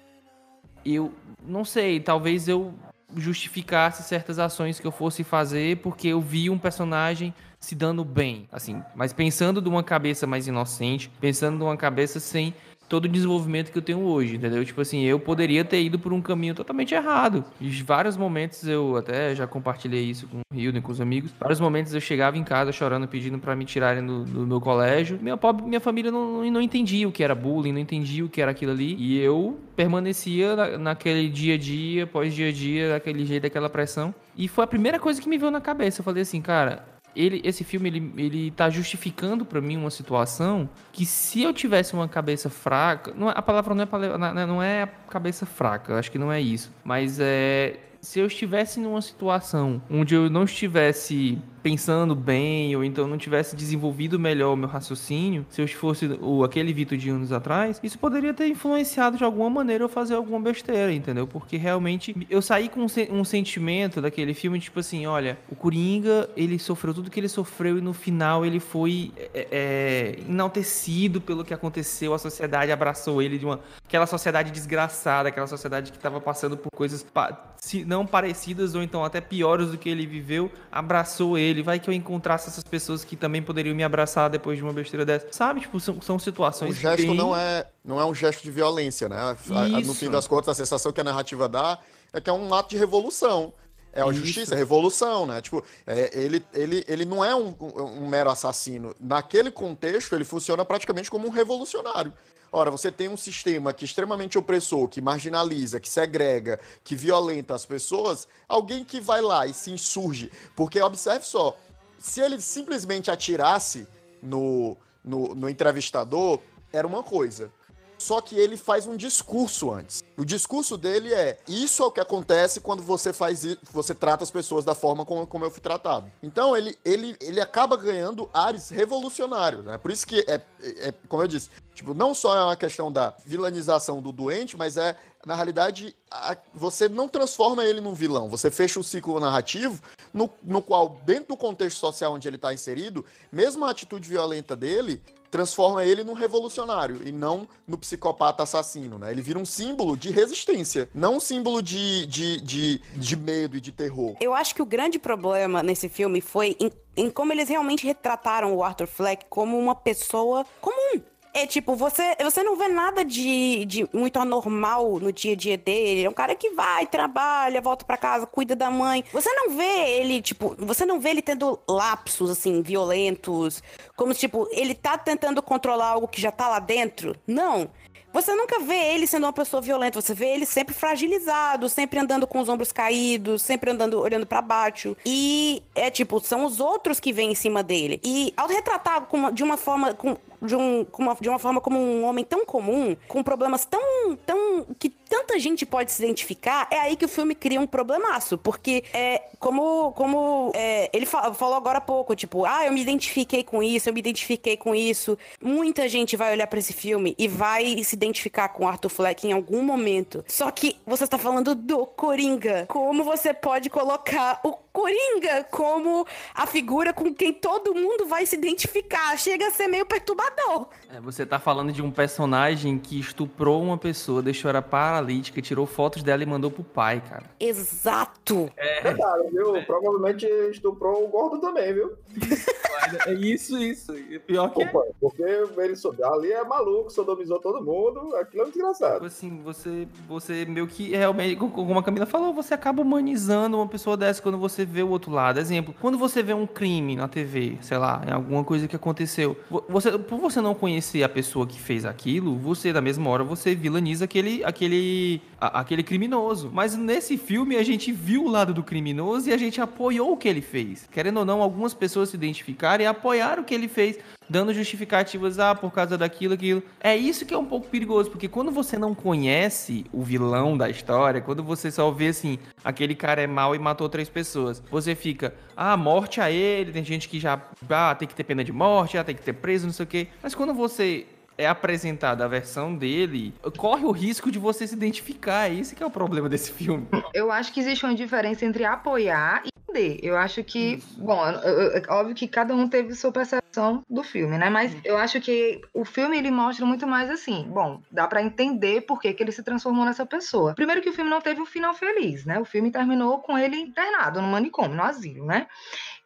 eu não sei, talvez eu justificasse certas ações que eu fosse fazer porque eu vi um personagem se dando bem, assim, mas pensando de uma cabeça mais inocente, pensando de uma cabeça sem todo o desenvolvimento que eu tenho hoje, entendeu? Tipo assim, eu poderia ter ido por um caminho totalmente errado. Em vários momentos eu até já compartilhei isso com o Hilden, com os amigos. Vários momentos eu chegava em casa chorando, pedindo para me tirarem do, do, meu colégio. Minha pobre, minha família não, não entendia o que era bullying, não entendia o que era aquilo ali. E eu permanecia na, naquele dia a dia, pós dia a dia, daquele jeito, daquela pressão. E foi a primeira coisa que me veio na cabeça. Eu falei assim, cara, ele, esse filme ele, ele tá justificando para mim uma situação que se eu tivesse uma cabeça fraca, não, é, a palavra não é, não é cabeça fraca, acho que não é isso, mas é se eu estivesse numa situação onde eu não estivesse pensando bem ou então não tivesse desenvolvido melhor o meu raciocínio, se eu fosse o, aquele Vitor de anos atrás, isso poderia ter influenciado de alguma maneira eu fazer alguma besteira, entendeu? Porque realmente eu saí com um, sentimento daquele filme, tipo assim, olha, o Coringa, ele sofreu tudo que ele sofreu e no final ele foi é, é, enaltecido pelo que aconteceu, a sociedade abraçou ele de uma aquela sociedade desgraçada, aquela sociedade que estava passando por coisas se não parecidas ou então até piores do que ele viveu, abraçou ele. Vai que eu encontrasse essas pessoas que também poderiam me abraçar depois de uma besteira dessa. Sabe? Tipo, são, são situações. O gesto bem... não, é, não é um gesto de violência, né? No fim das contas, a sensação que a narrativa dá é que é um ato de revolução. É a justiça, é revolução, né? Tipo, é, ele, ele, ele não é um, um, um, mero assassino. Naquele contexto, ele funciona praticamente como um revolucionário. Ora, você tem um sistema que é extremamente opressor, que marginaliza, que segrega, que violenta as pessoas, alguém que vai lá e se insurge. Porque observe só, se ele simplesmente atirasse no, no, no entrevistador, era uma coisa. Só que ele faz um discurso antes. O discurso dele é: isso é o que acontece quando você faz você trata as pessoas da forma como, como eu fui tratado. Então ele, ele, ele acaba ganhando ares revolucionários, né? Por isso que é, é, como eu disse, tipo, não só é uma questão da vilanização do doente, mas é na realidade, a, você não transforma ele num vilão. Você fecha o ciclo narrativo no, no qual, dentro do contexto social onde ele está inserido, mesmo a atitude violenta dele transforma ele num revolucionário e não no psicopata assassino, né? Ele vira um símbolo de resistência, não um símbolo de, de, de, de medo e de terror. Eu acho que o grande problema nesse filme foi em, em como eles realmente retrataram o Arthur Fleck como uma pessoa comum é tipo, você, você não vê nada de, de muito anormal no dia a dia dele. É um cara que vai, trabalha, volta para casa, cuida da mãe. Você não vê ele, tipo, você não vê ele tendo lapsos, assim, violentos. Como, tipo, ele tá tentando controlar algo que já tá lá dentro. Não. Você nunca vê ele sendo uma pessoa violenta, você vê ele sempre fragilizado, sempre andando com os ombros caídos, sempre andando olhando para baixo. E é tipo, são os outros que vêm em cima dele. E ao retratar de uma forma de, um, uma, de uma forma como um homem tão comum, com problemas tão, tão que tanta gente pode se identificar, é aí que o filme cria um problemaço, porque é como, como é, ele falou agora há pouco, tipo, ah, eu me identifiquei com isso, eu me identifiquei com isso. Muita gente vai olhar para esse filme e vai se identificar com Arthur Fleck em algum momento. Só que você está falando do Coringa. Como você pode colocar o Coringa como a figura com quem todo mundo vai se identificar? Chega a ser meio perturbador. É, você está falando de um personagem que estuprou uma pessoa, deixou ela paralítica, tirou fotos dela e mandou pro pai, cara. Exato. É, Verdade, viu? É. Provavelmente estuprou o gordo também, viu? É isso, isso. Pior que. Opa, porque ele ali é maluco, sodomizou todo mundo, aquilo é desgraçado. Tipo assim, você, você meio que realmente, como a Camila falou, você acaba humanizando uma pessoa dessa quando você vê o outro lado. Exemplo, quando você vê um crime na TV, sei lá, em alguma coisa que aconteceu, você, por você não conhecer a pessoa que fez aquilo, você, na mesma hora, você vilaniza aquele, aquele, a, aquele criminoso. Mas nesse filme a gente viu o lado do criminoso e a gente apoiou o que ele fez. Querendo ou não, algumas pessoas se identificaram e apoiaram o que ele fez dando justificativas, ah, por causa daquilo, aquilo. É isso que é um pouco perigoso, porque quando você não conhece o vilão da história, quando você só vê assim, aquele cara é mau e matou três pessoas, você fica, ah, morte a ele, tem gente que já, ah, tem que ter pena de morte, ah, tem que ter preso, não sei o quê. Mas quando você é apresentada a versão dele, corre o risco de você se identificar. É isso que é o problema desse filme. Eu acho que existe uma diferença entre apoiar e entender. Eu acho que, isso. bom, óbvio que cada um teve sua percepção do filme, né? Mas eu acho que o filme ele mostra muito mais assim. Bom, dá para entender por que, que ele se transformou nessa pessoa. Primeiro que o filme não teve um final feliz, né? O filme terminou com ele internado no manicômio, no asilo, né?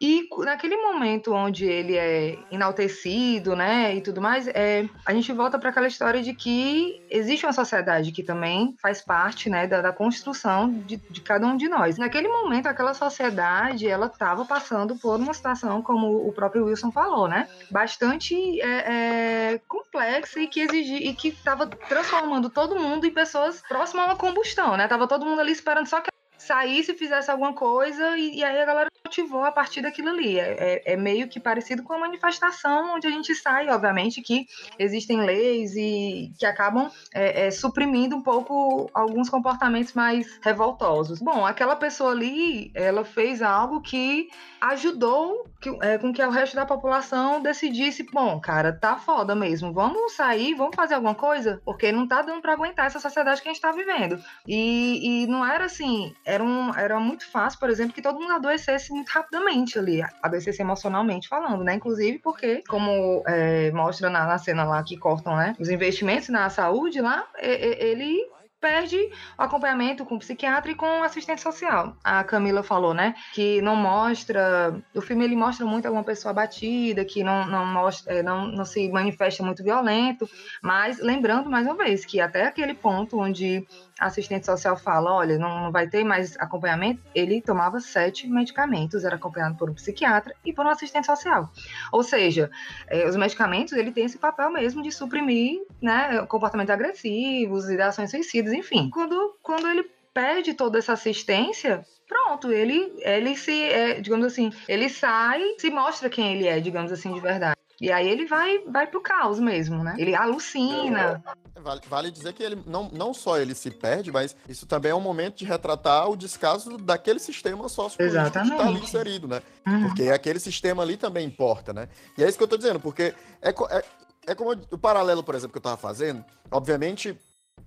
E naquele momento onde ele é enaltecido, né, e tudo mais, é, a gente volta para aquela história de que existe uma sociedade que também faz parte, né, da, da construção de, de, cada um de nós. Naquele momento, aquela sociedade, ela estava passando por uma situação, como o próprio Wilson falou, né, bastante é, é, complexa e que exigia e que estava transformando todo mundo em pessoas próximas a uma combustão, né? Tava todo mundo ali esperando só que saísse, fizesse alguma coisa e, e aí a galera motivou a partir daquilo ali. É, é, é, meio que parecido com a manifestação onde a gente sai, obviamente, que existem leis e que acabam é, é, suprimindo um pouco alguns comportamentos mais revoltosos. Bom, aquela pessoa ali, ela fez algo que ajudou que, é, com que o resto da população decidisse, bom, cara, tá foda mesmo, vamos sair, vamos fazer alguma coisa, porque não tá dando para aguentar essa sociedade que a gente tá vivendo. E, e não era assim, era, um, era muito fácil, por exemplo, que todo mundo adoecesse muito rapidamente ali, adoecesse emocionalmente falando, né? Inclusive porque, como é, mostra na, na, cena lá que cortam, né, os investimentos na saúde lá, ele perde o acompanhamento com o psiquiatra e com o assistente social. A Camila falou, né, que não mostra, o filme ele mostra muito alguma pessoa abatida, que não não mostra, é, não, não se manifesta muito violento, mas lembrando mais uma vez que até aquele ponto onde assistente social fala, olha, não, não vai ter mais acompanhamento, ele tomava sete medicamentos, era acompanhado por um psiquiatra e por um assistente social. Ou seja, é, os medicamentos, ele tem esse papel mesmo de suprimir, né, comportamentos agressivos, ideações suicidas, enfim. Quando, quando ele perde toda essa assistência, pronto, ele, ele se, é, digamos assim, ele sai, se mostra quem ele é, digamos assim, de verdade. E aí ele vai, vai pro caos mesmo, né? Ele alucina. Vale, vale dizer que ele não, não só ele se perde, mas isso também é um momento de retratar o descaso daquele sistema sociopolítico que está ali inserido, né? Uhum. Porque aquele sistema ali também importa, né? E é isso que eu tô dizendo, porque é, é, é como o paralelo, por exemplo, que eu tava fazendo, obviamente,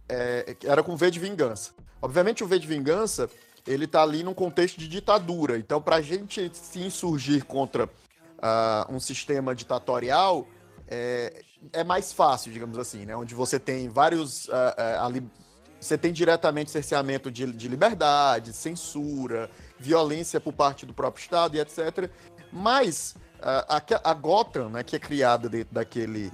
é, era com o V de Vingança. Obviamente o V de Vingança, ele tá ali num contexto de ditadura, então pra gente se insurgir contra uh, um sistema ditatorial, é, é, mais fácil, digamos assim, né? Onde você tem vários. Uh, uh, você tem diretamente cerceamento de, de liberdade, censura, violência por parte do próprio Estado e etc. Mas a, a Gotham, né, que é criada dentro daquele,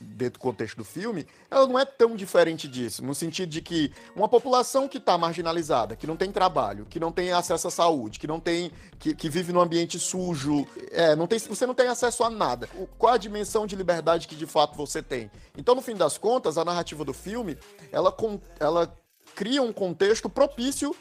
dentro do contexto do filme, ela não é tão diferente disso, no sentido de que uma população que está marginalizada, que não tem trabalho, que não tem acesso à saúde, que não tem, que, que vive num ambiente sujo, é, não tem, você não tem acesso a nada. O, qual a dimensão de liberdade que de fato você tem? Então, no fim das contas, a narrativa do filme, ela, ela cria um contexto propício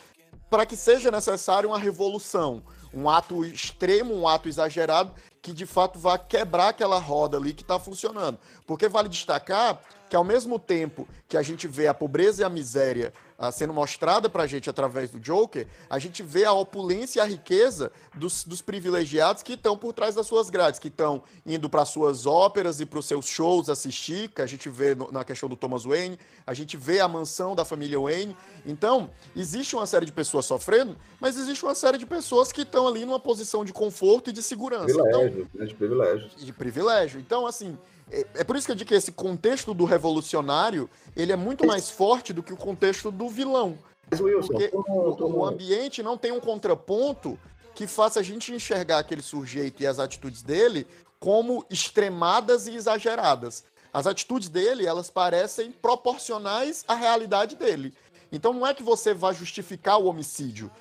para que seja necessário uma revolução, um ato extremo, um ato exagerado, que de fato vá quebrar aquela roda ali que está funcionando. Porque vale destacar que ao mesmo tempo que a gente vê a pobreza e a miséria uh, sendo mostrada para a gente através do Joker, a gente vê a opulência e a riqueza dos, dos privilegiados que estão por trás das suas grades, que estão indo para suas óperas e para os seus shows assistir, que a gente vê no, na questão do Thomas Wayne, a gente vê a mansão da família Wayne. Então, existe uma série de pessoas sofrendo, mas existe uma série de pessoas que estão ali numa posição de conforto e de segurança. Privilégio, então, né, de privilégio. De privilégio. Então, assim, é, é por isso que eu digo que esse contexto do revolucionário, ele é muito mais forte do que o contexto do vilão. Wilson, porque o, o ambiente não tem um contraponto que faça a gente enxergar aquele sujeito e as atitudes dele como extremadas e exageradas. As atitudes dele, elas parecem proporcionais à realidade dele. Então não é que você vai justificar o homicídio.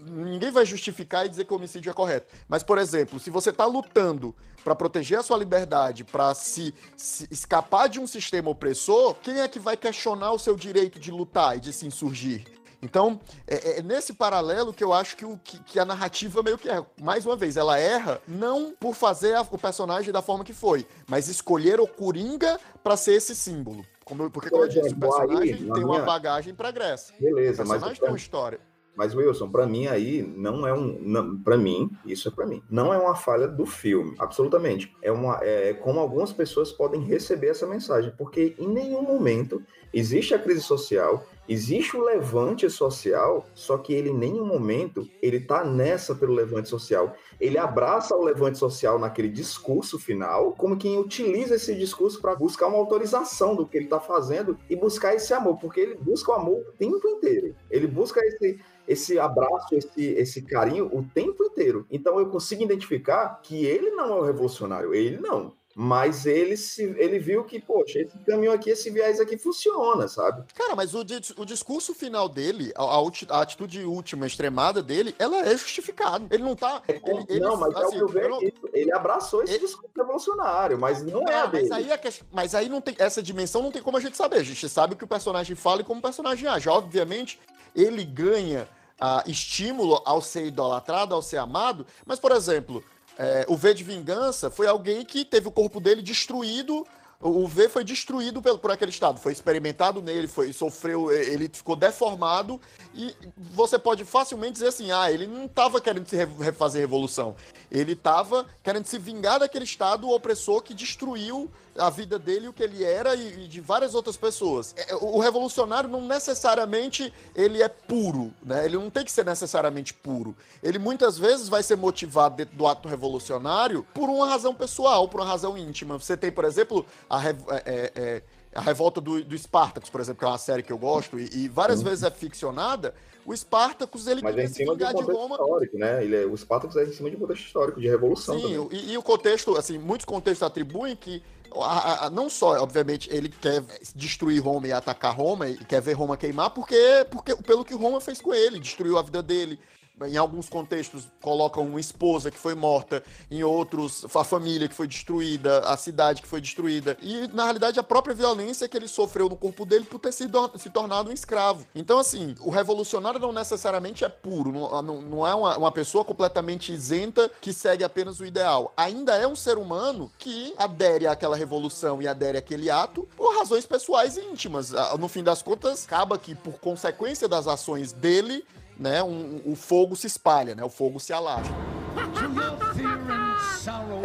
Ninguém vai justificar e dizer que o homicídio é correto. Mas, por exemplo, se você está lutando para proteger a sua liberdade, para se, se, escapar de um sistema opressor, quem é que vai questionar o seu direito de lutar e de se insurgir? Então, é, é nesse paralelo que eu acho que, o, que, que, a narrativa meio que é. Mais uma vez, ela erra não por fazer a, o personagem da forma que foi, mas escolher o Coringa para ser esse símbolo. Como, porque, como eu disse, o personagem tem uma bagagem pregressa. Beleza, o personagem mas. tem uma história. Mas, Wilson, para mim aí não é um. para mim, isso é para mim. Não é uma falha do filme, absolutamente. É, uma, é como algumas pessoas podem receber essa mensagem, porque em nenhum momento existe a crise social, existe o levante social, só que ele em nenhum momento ele tá nessa pelo levante social. Ele abraça o levante social naquele discurso final, como quem utiliza esse discurso para buscar uma autorização do que ele está fazendo e buscar esse amor, porque ele busca o amor o tempo inteiro. Ele busca esse esse abraço, esse, esse carinho o tempo inteiro. Então eu consigo identificar que ele não é o revolucionário, ele não. Mas ele, se, ele viu que, poxa, esse caminho aqui, esse viés aqui funciona, sabe? Cara, mas o, o discurso final dele, a, a, atitude última, extremada dele, ela é justificada. Ele não tá. É, ele, não, mas assim, é o que eu vejo. Ele abraçou esse ele... discurso revolucionário, mas não é, é a dele. Mas aí, é que, mas aí não tem. Essa dimensão não tem como a gente saber. A gente sabe o que o personagem fala e como o personagem age. Obviamente, ele ganha ah, estímulo ao ser idolatrado, ao ser amado. Mas, por exemplo, é, o V de Vingança foi alguém que teve o corpo dele destruído o V foi destruído por, por aquele estado, foi experimentado nele, foi sofreu, ele ficou deformado e você pode facilmente dizer assim, ah, ele não estava querendo se refazer revolução, ele estava querendo se vingar daquele estado opressor que destruiu a vida dele, o que ele era e, e de várias outras pessoas. É, o revolucionário não necessariamente ele é puro, né? Ele não tem que ser necessariamente puro. Ele muitas vezes vai ser motivado dentro do ato revolucionário por uma razão pessoal, por uma razão íntima. Você tem, por exemplo, a, é, é, é, a revolta do, do Spartacus, por exemplo, que é uma série que eu gosto e, e várias vezes é ficcionada. O Spartacus, ele Mas é em cima de um contexto Roma. histórico, né? Ele é, o Spartacus é em cima de um contexto histórico, de revolução Sim, e, e, o contexto, assim, muitos contextos atribuem que a, a, não só, obviamente, ele quer destruir Roma e atacar Roma, e quer ver Roma queimar, porque, porque pelo que Roma fez com ele, destruiu a vida dele, em alguns contextos colocam uma esposa que foi morta, em outros a família que foi destruída, a cidade que foi destruída. E na realidade a própria violência que ele sofreu no corpo dele por ter sido, se tornado um escravo. Então, assim, o revolucionário não necessariamente é puro, não, não, é uma, uma pessoa completamente isenta que segue apenas o ideal. Ainda é um ser humano que adere àquela revolução e adere àquele ato por razões pessoais e íntimas. Ah, no fim das contas, acaba que, por consequência das ações dele, né, um, o fogo se espalha, né, o fogo se alastra.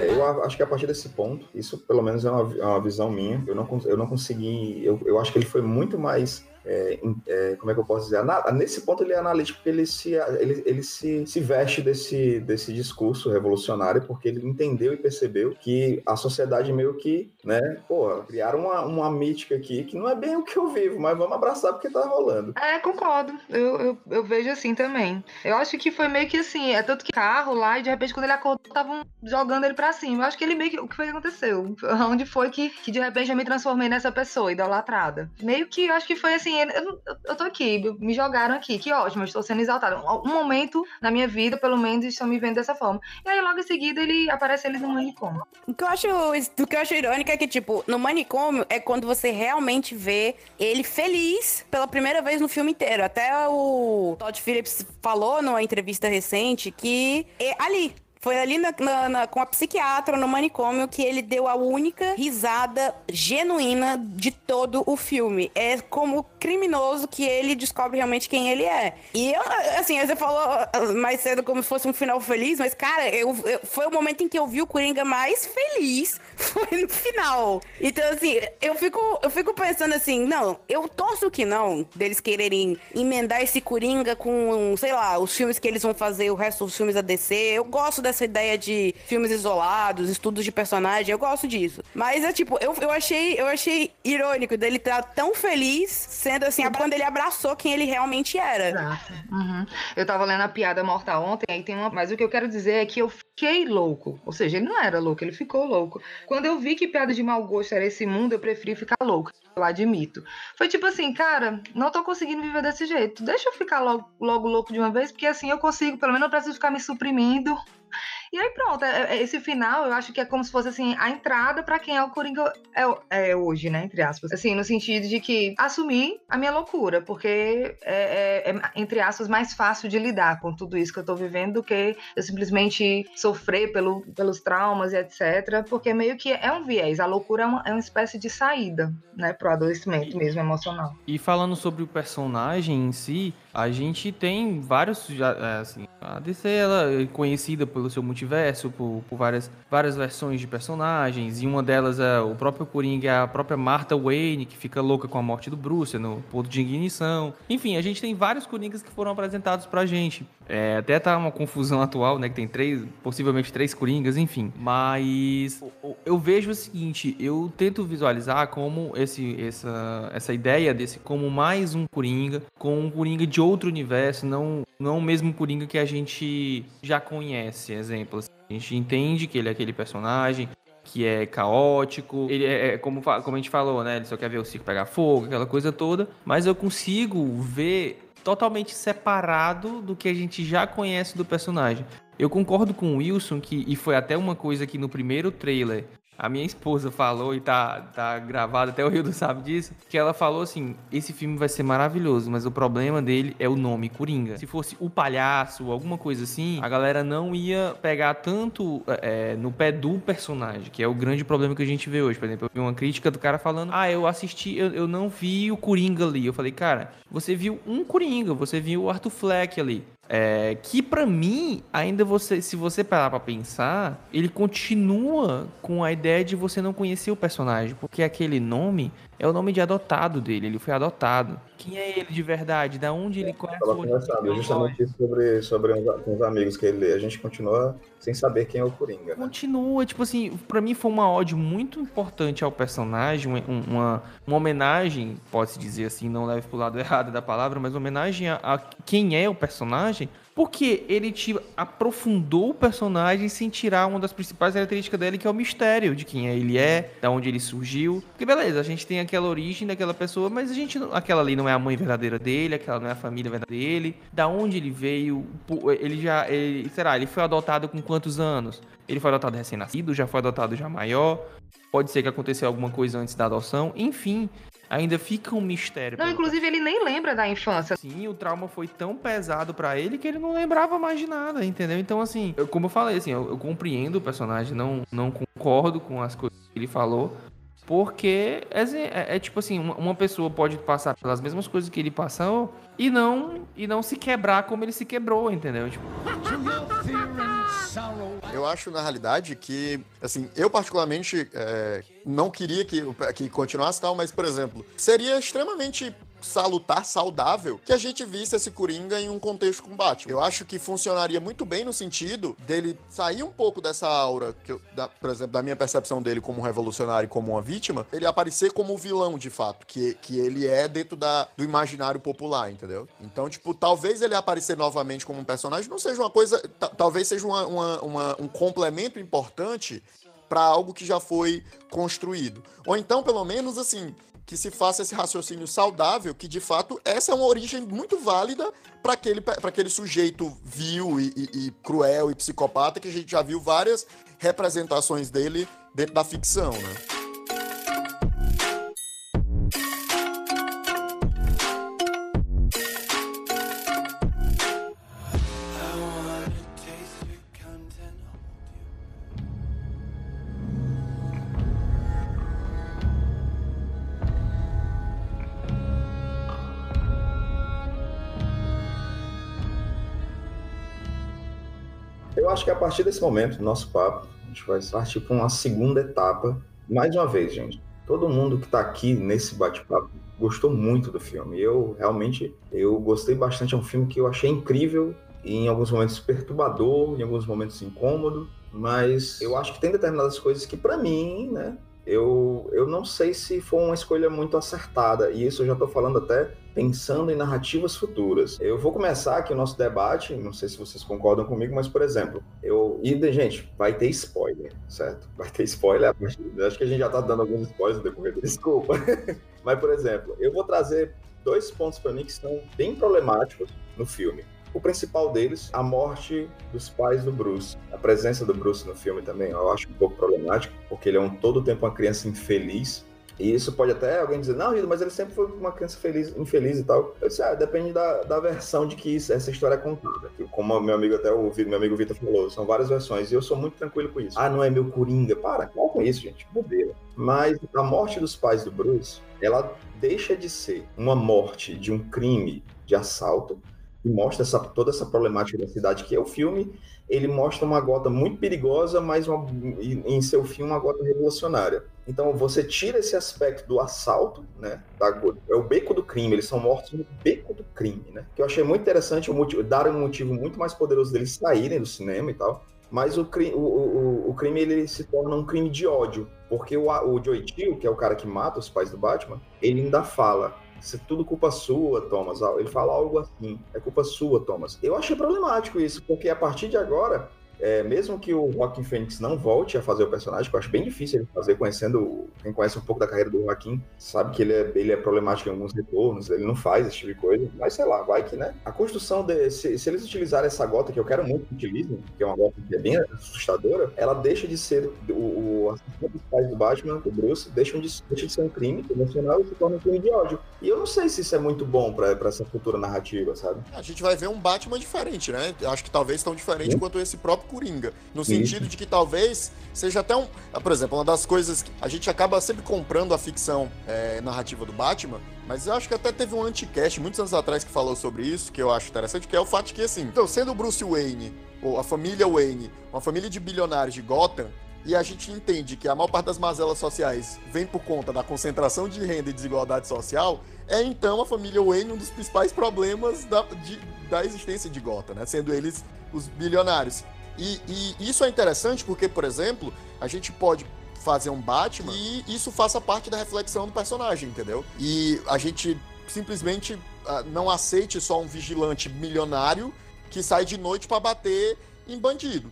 É, eu acho que a partir desse ponto, isso pelo menos é uma, é uma visão minha, eu não, eu não consegui, eu, eu acho que ele foi muito mais é, é, como é que eu posso dizer? Nesse ponto ele é analítico porque ele se, ele, ele se, se veste desse, desse discurso revolucionário porque ele entendeu e percebeu que a sociedade meio que, né, pô, criaram uma, uma mítica aqui que não é bem o que eu vivo, mas vamos abraçar porque tá rolando. É, concordo. Eu, eu, eu vejo assim também. Eu acho que foi meio que assim, é tanto que carro lá e de repente quando ele acordou estavam jogando ele pra cima. Eu acho que ele meio que, o que foi que aconteceu? Onde foi que, que de repente eu me transformei nessa pessoa idolatrada? Meio que eu acho que foi assim, assim, eu, eu tô aqui, me jogaram aqui, que ótimo, eu estou sendo exaltado. Um momento na minha vida, pelo menos, estão me vendo dessa forma. E aí, logo em seguida, ele aparece ele no manicômio. O que eu acho, o que eu acho irônico é que, tipo, no manicômio é quando você realmente vê ele feliz pela primeira vez no filme inteiro. Até o Todd Phillips falou numa entrevista recente que é ali, foi ali na, na, na, com a psiquiatra no manicômio que ele deu a única risada genuína de todo o filme. É como criminoso que ele descobre realmente quem ele é. E eu, assim, você falou mais cedo como se fosse um final feliz, mas, cara, eu, eu, foi o momento em que eu vi o Coringa mais feliz. Foi no final. Então, assim, eu fico, eu fico pensando assim, não, eu torço que não, deles quererem emendar esse Coringa com, sei lá, os filmes que eles vão fazer, o resto dos filmes da DC. Eu gosto dessa ideia de filmes isolados, estudos de personagem, eu gosto disso. Mas é tipo, eu, eu achei eu achei irônico dele estar tão feliz, sendo assim, quando ele abraçou quem ele realmente era. Exato. Uhum. Eu tava lendo a piada morta ontem, aí tem uma. Mas o que eu quero dizer é que eu fiquei louco. Ou seja, ele não era louco, ele ficou louco. Quando eu vi que piada de mau gosto era esse mundo, eu preferi ficar louco. Eu admito. Foi tipo assim, cara, não tô conseguindo viver desse jeito. Deixa eu ficar logo, logo louco de uma vez, porque assim eu consigo, pelo menos não preciso ficar me suprimindo e aí pronto, é, é, esse final eu acho que é como se fosse assim a entrada para quem é o Coringa é, é, hoje, né, entre aspas. Assim, no sentido de que assumir a minha loucura, porque é, é, é, entre aspas mais fácil de lidar com tudo isso que eu tô vivendo do que eu simplesmente sofrer pelo, pelos traumas e etc, porque meio que é um viés, a loucura é uma, é uma espécie de saída, né, pro adoecimento mesmo emocional. E falando sobre o personagem em si, a gente tem vários, assim, a DC ela é conhecida pelo seu multiverso, por, por, várias, várias versões de personagens, e uma delas é o próprio Coringa, é a própria Martha Wayne, que fica louca com a morte do Bruce no ponto de ignição. Enfim, a gente tem vários Coringas que foram apresentados pra gente. É, até tá uma confusão atual, né, que tem três, possivelmente três Coringas, enfim. Mas eu vejo o seguinte, eu tento visualizar como esse, essa, essa ideia desse como mais um Coringa, com um Coringa de outro universo, não, não o mesmo Coringa que a gente já conhece. Exemplo, a gente entende que ele é aquele personagem que é caótico, ele é, é como, como a gente falou, né? Ele só quer ver o circo pegar fogo, aquela coisa toda, mas eu consigo ver totalmente separado do que a gente já conhece do personagem. Eu concordo com o Wilson que e foi até uma coisa que no primeiro trailer a minha esposa falou, e tá, tá gravado, até o Rio do sabe disso, que ela falou assim: esse filme vai ser maravilhoso, mas o problema dele é o nome Coringa. Se fosse o palhaço, alguma coisa assim, a galera não ia pegar tanto é, no pé do personagem, que é o grande problema que a gente vê hoje. Por exemplo, eu vi uma crítica do cara falando: ah, eu assisti, eu, eu não vi o Coringa ali. Eu falei, cara, você viu um Coringa, você viu o Arthur Fleck ali. É, que para mim, ainda você, se você parar pra pensar, ele continua com a ideia de você não conhecer o personagem, porque aquele nome é o nome de adotado dele, ele foi adotado. Quem é ele de verdade? Da onde ele conhece o conversando justamente sobre, sobre uns, uns amigos que ele A gente continua sem saber quem é o Coringa. Né? Continua, tipo assim, pra mim foi uma ode muito importante ao personagem, uma, uma homenagem, pode-se dizer assim, não leve pro lado errado da palavra, mas uma homenagem a, a quem é o personagem, porque ele te aprofundou o personagem sem tirar uma das principais características dele, que é o mistério de quem ele é, da onde ele surgiu. Porque beleza, a gente tem aquela origem daquela pessoa, mas a gente aquela ali não é a mãe verdadeira dele, aquela não é a família verdadeira dele, da onde ele veio, ele já, ele, será, ele foi adotado com quantos anos? Ele foi adotado recém-nascido, já foi adotado já maior? Pode ser que aconteceu alguma coisa antes da adoção, enfim, ainda fica um mistério. Não, inclusive ele nem lembra da infância. Sim, o trauma foi tão pesado para ele que ele não lembrava mais de nada, entendeu? Então, assim, eu, como eu falei, assim, eu, eu compreendo o personagem, não, não concordo com as coisas que ele falou, porque é, é, é, tipo assim, uma, uma, pessoa pode passar pelas mesmas coisas que ele passou e não e não se quebrar como ele se quebrou, entendeu? Tipo... Eu acho, na realidade, que, assim, eu particularmente é, não queria que, que continuasse tal, mas, por exemplo, seria extremamente salutar, saudável, que a gente visse esse Coringa em um contexto com Batman. Eu acho que funcionaria muito bem no sentido dele sair um pouco dessa aura, que eu, da, por exemplo, da minha percepção dele como revolucionário e como uma vítima, ele aparecer como vilão, de fato, que, que ele é dentro da, do imaginário popular, entendeu? Então, tipo, talvez ele aparecer novamente como um personagem não seja uma coisa, talvez seja uma, uma, uma, um complemento importante para algo que já foi construído. Ou então, pelo menos, assim, que se faça esse raciocínio saudável, que de fato essa é uma origem muito válida para aquele, aquele sujeito vil e, e, e, cruel e psicopata que a gente já viu várias representações dele dentro da ficção, né? Acho que a partir desse momento do nosso papo, a gente vai partir para uma segunda etapa. Mais uma vez, gente, todo mundo que está aqui nesse bate-papo gostou muito do filme. Eu realmente eu gostei bastante. É um filme que eu achei incrível, em alguns momentos perturbador, em alguns momentos incômodo, mas eu acho que tem determinadas coisas que para mim, né, eu, eu não sei se foi uma escolha muito acertada, e isso eu já estou falando até pensando em narrativas futuras. Eu vou começar aqui o nosso debate, não sei se vocês concordam comigo, mas, por exemplo, eu. E, gente, vai ter spoiler, certo? Vai ter spoiler. Acho que a gente já está dando alguns spoilers no decorrer desculpa. mas, por exemplo, eu vou trazer dois pontos para mim que são bem problemáticos no filme. O principal deles, a morte dos pais do Bruce. A presença do Bruce no filme também eu acho um pouco problemático, porque ele é um todo tempo uma criança infeliz. E isso pode até alguém dizer, não, mas ele sempre foi uma criança feliz, infeliz e tal. Eu disse, ah, depende da, da versão de que isso, essa história é contada. Como meu amigo até o meu amigo Vitor falou, são várias versões. E eu sou muito tranquilo com isso. Ah, não é meu Coringa. Para, qual com isso, gente? Bobeira. Mas a morte dos pais do Bruce, ela deixa de ser uma morte de um crime de assalto que mostra essa, toda essa problemática da cidade, que é o filme, ele mostra uma gota muito perigosa, mas uma, em seu fim uma gota revolucionária. Então você tira esse aspecto do assalto, né? Da, é o beco do crime, eles são mortos no beco do crime, né? Que eu achei muito interessante o motivo, dar um motivo muito mais poderoso deles saírem do cinema e tal. Mas o, o, o, o crime ele se torna um crime de ódio, porque o, o Joey Chill, que é o cara que mata os pais do Batman, ele ainda fala: isso é tudo culpa sua, Thomas. Ele fala algo assim, é culpa sua, Thomas. Eu achei problemático isso, porque a partir de agora, é, mesmo que o Joaquim Fênix não volte a fazer o personagem, que eu acho bem difícil ele fazer, conhecendo, quem conhece um pouco da carreira do Joaquim, sabe que ele é, ele é problemático em alguns retornos, ele não faz esse tipo de coisa, mas sei lá, vai que, né? A construção de, se, se eles utilizarem essa gota, que eu quero muito que utilizem, que é uma gota que é bem assustadora, ela deixa de ser o, o as principais do Batman, do Bruce, deixam de, deixa de ser um crime emocional e se torna um crime de ódio. E eu não sei se isso é muito bom para essa futura narrativa, sabe? A gente vai ver um Batman diferente, né? Acho que talvez tão diferente Sim. quanto esse próprio Coringa. No sentido de que talvez seja até um. Por exemplo, uma das coisas que a gente acaba sempre comprando a ficção é, narrativa do Batman, mas eu acho que até teve um anticast muitos anos atrás que falou sobre isso, que eu acho interessante, que é o fato de que, assim, então, sendo o Bruce Wayne, ou a família Wayne, uma família de bilionários de Gotham, e a gente entende que a maior parte das mazelas sociais vem por conta da concentração de renda e desigualdade social, é então a família Wayne um dos principais problemas da, de, da existência de Gotham, né? Sendo eles os bilionários. E, e, isso é interessante porque, por exemplo, a gente pode fazer um Batman e isso faça parte da reflexão do personagem, entendeu? E a gente simplesmente uh, não aceite só um vigilante milionário que sai de noite para bater em bandido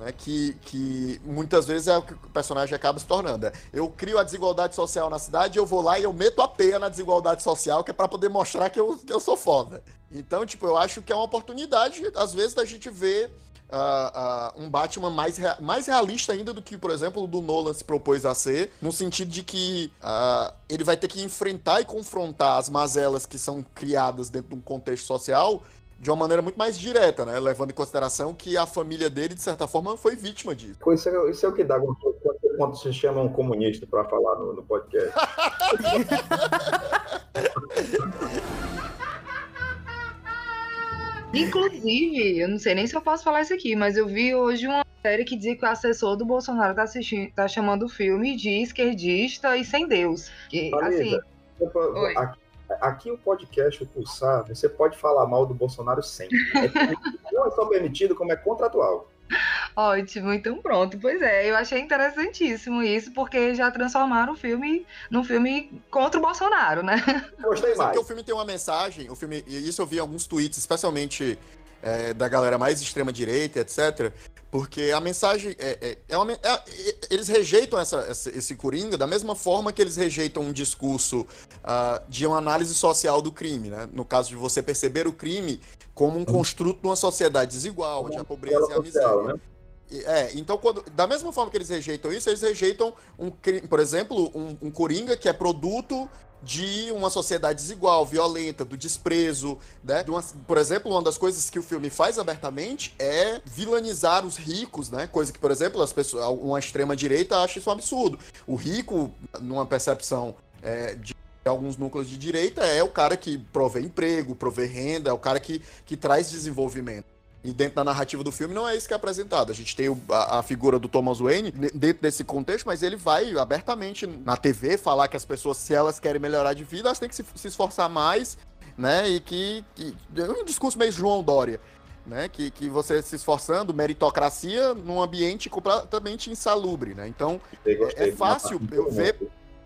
né, que, que muitas vezes é o que o personagem acaba se tornando. É, eu crio a desigualdade social na cidade, eu vou lá e eu meto a peia na desigualdade social, que é para poder mostrar que eu, que eu sou foda. Então, tipo, eu acho que é uma oportunidade, às vezes, da gente ver uh, uh, um Batman mais, rea mais realista ainda do que, por exemplo, o do Nolan se propôs a ser, no sentido de que uh, ele vai ter que enfrentar e confrontar as mazelas que são criadas dentro de um contexto social de uma maneira muito mais direta, né? Levando em consideração que a família dele, de certa forma, foi vítima disso. Isso é, isso é o que dá quando, se chama um comunista para falar no, no podcast. Inclusive, eu não sei nem se eu posso falar isso aqui, mas eu vi hoje uma série que dizia que o assessor do Bolsonaro tá, assistindo, tá chamando o filme de esquerdista e sem Deus. Que, assim, aqui, Aqui o podcast, o Pulsar, você pode falar mal do Bolsonaro sempre. É, não é só permitido, como é contratual. Ótimo, então pronto. Pois é, eu achei interessantíssimo isso, porque já transformaram o filme num filme contra o Bolsonaro, né? Gostei mais. Porque o filme tem uma mensagem, o filme, e isso eu vi em alguns tweets, especialmente é, da galera mais extrema-direita, etc. Porque a mensagem é, é, é uma, é, eles rejeitam essa, essa, esse Coringa da mesma forma que eles rejeitam um discurso uh, de uma análise social do crime, né? No caso de você perceber o crime como um construto de uma sociedade desigual, onde a pobreza e a miséria. Né? É, então, quando, da mesma forma que eles rejeitam isso, eles rejeitam, um, por exemplo, um, um Coringa que é produto de uma sociedade desigual, violenta, do desprezo, né? De uma, por exemplo, uma das coisas que o filme faz abertamente é vilanizar os ricos, né? Coisa que, por exemplo, as pessoas, uma extrema direita acha isso um absurdo. O rico, numa percepção é, de alguns núcleos de direita, é o cara que provê emprego, provê renda, é o cara que, que traz desenvolvimento. E dentro da narrativa do filme não é isso que é apresentado. A gente tem o, a, a, figura do Thomas Wayne dentro desse contexto, mas ele vai abertamente na TV falar que as pessoas, se elas querem melhorar de vida, elas têm que se, se esforçar mais, né? E que, que. É um discurso meio João Dória. Né, que, que você se esforçando, meritocracia num ambiente completamente insalubre, né? Então, gostei, gostei, é fácil eu ver...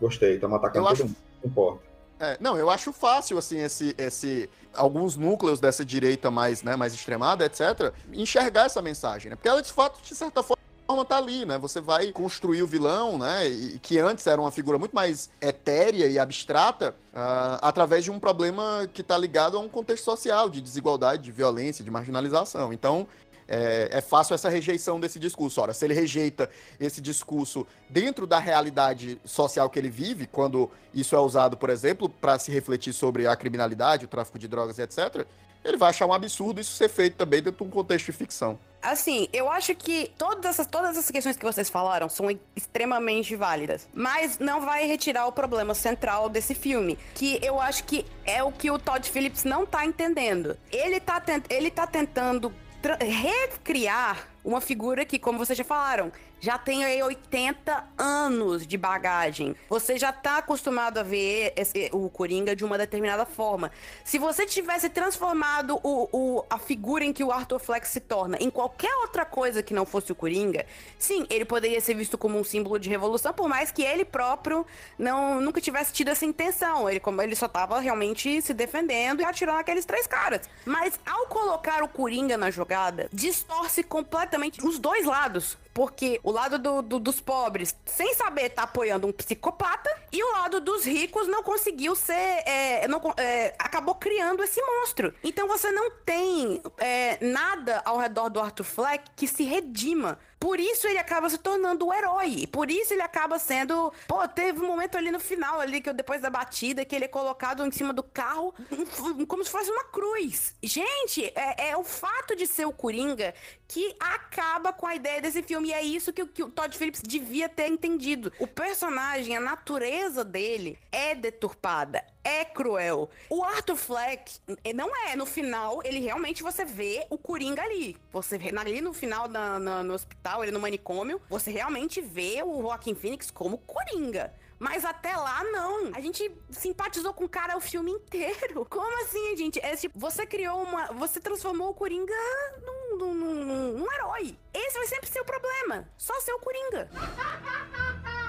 Gostei, estamos atacando eu todo acho... mundo, É, não, eu acho fácil, assim, esse, esse, alguns núcleos dessa direita mais, né, mais extremada, etc., enxergar essa mensagem, né? Porque ela, de fato, de certa forma, tá ali, né? Você vai construir o vilão, né? E, que antes era uma figura muito mais etérea e abstrata, uh, através de um problema que está ligado a um contexto social, de desigualdade, de violência, de marginalização. Então, é, é, fácil essa rejeição desse discurso. Ora, se ele rejeita esse discurso dentro da realidade social que ele vive, quando isso é usado, por exemplo, para se refletir sobre a criminalidade, o tráfico de drogas, etc., ele vai achar um absurdo isso ser feito também dentro de um contexto de ficção. Assim, eu acho que todas essas, todas essas questões que vocês falaram são extremamente válidas. Mas não vai retirar o problema central desse filme. Que eu acho que é o que o Todd Phillips não tá entendendo. Ele tá, ele tá tentando recriar uma figura que, como vocês já falaram, já tem aí 80 anos de bagagem. Você já tá acostumado a ver esse, o Coringa de uma determinada forma. Se você tivesse transformado o, o, a figura em que o Arthur Fleck se torna em qualquer outra coisa que não fosse o Coringa, sim, ele poderia ser visto como um símbolo de revolução, por mais que ele próprio não nunca tivesse tido essa intenção. Ele, como, ele só tava realmente se defendendo e atirando aqueles três caras. Mas ao colocar o Coringa na jogada, distorce completamente os dois lados. Porque o lado do, do, dos pobres, sem saber, tá apoiando um psicopata, e o lado dos ricos não conseguiu ser. É, não, é, acabou criando esse monstro. Então você não tem é, nada ao redor do Arthur Fleck que se redima por isso ele acaba se tornando o herói. Por isso ele acaba sendo. Pô, teve um momento ali no final, ali, que depois da batida, que ele é colocado em cima do carro como se fosse uma cruz. Gente, é, é o fato de ser o Coringa que acaba com a ideia desse filme. E é isso que, que o Todd Phillips devia ter entendido. O personagem, a natureza dele é deturpada é cruel. O Arthur Fleck não é. No final, ele realmente você vê o Coringa ali. Você vê ali no final na, no hospital, ele no manicômio, você realmente vê o Joaquin Phoenix como Coringa. Mas até lá, não. A gente simpatizou com o cara o filme inteiro. Como assim, gente? É tipo, você criou uma. Você transformou o Coringa num, num, num, num herói. Esse vai sempre ser o problema. Só ser o Coringa.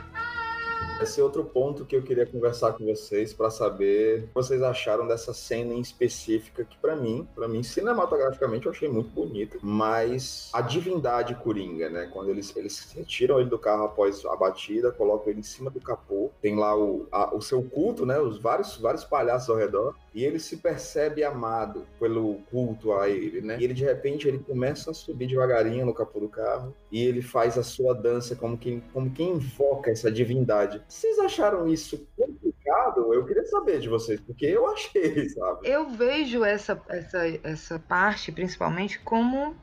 Esse é outro ponto que eu queria conversar com vocês para saber o que vocês acharam dessa cena em específica que para mim, para mim cinematograficamente eu achei muito bonita, mas a divindade Coringa, né, quando eles eles retiram ele do carro após a batida, colocam ele em cima do capô, tem lá o, a, o seu culto, né, os vários vários palhaços ao redor e ele se percebe amado pelo culto a ele, né? E ele de repente ele começa a subir devagarinho no capô do carro e ele faz a sua dança como quem como quem invoca essa divindade. Vocês acharam isso Eu queria saber de vocês, porque eu achei, sabe? Eu vejo essa, essa, essa parte, principalmente, como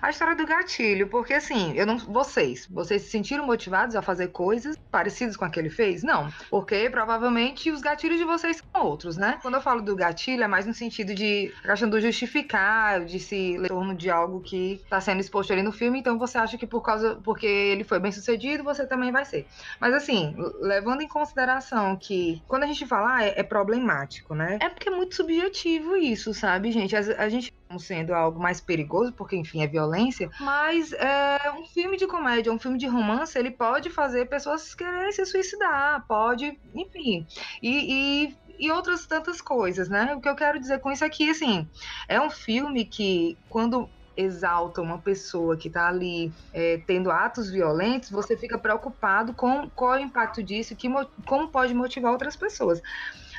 a história do gatilho, porque assim, eu não. Vocês, vocês se sentiram motivados a fazer coisas parecidas com a que ele fez? Não. Porque provavelmente os gatilhos de vocês são outros, né? Quando eu falo do gatilho, é mais no sentido de achando justificar, de se ler torno de algo que está sendo exposto ali no filme, então você acha que por causa. porque ele foi bem sucedido, você também vai ser. Mas assim, levando em consideração que quando a gente fala ah, é, é, problemático, né? É porque é muito subjetivo isso, sabe, gente? A, a gente sendo algo mais perigoso, porque enfim é violência, mas é, um filme de comédia, um filme de romance, ele pode fazer pessoas quererem se suicidar, pode, enfim, e, e e outras tantas coisas, né? O que eu quero dizer com isso é assim, é um filme que, quando exalta uma pessoa que está ali é, tendo atos violentos, você fica preocupado com qual é o impacto disso, que, como pode motivar outras pessoas.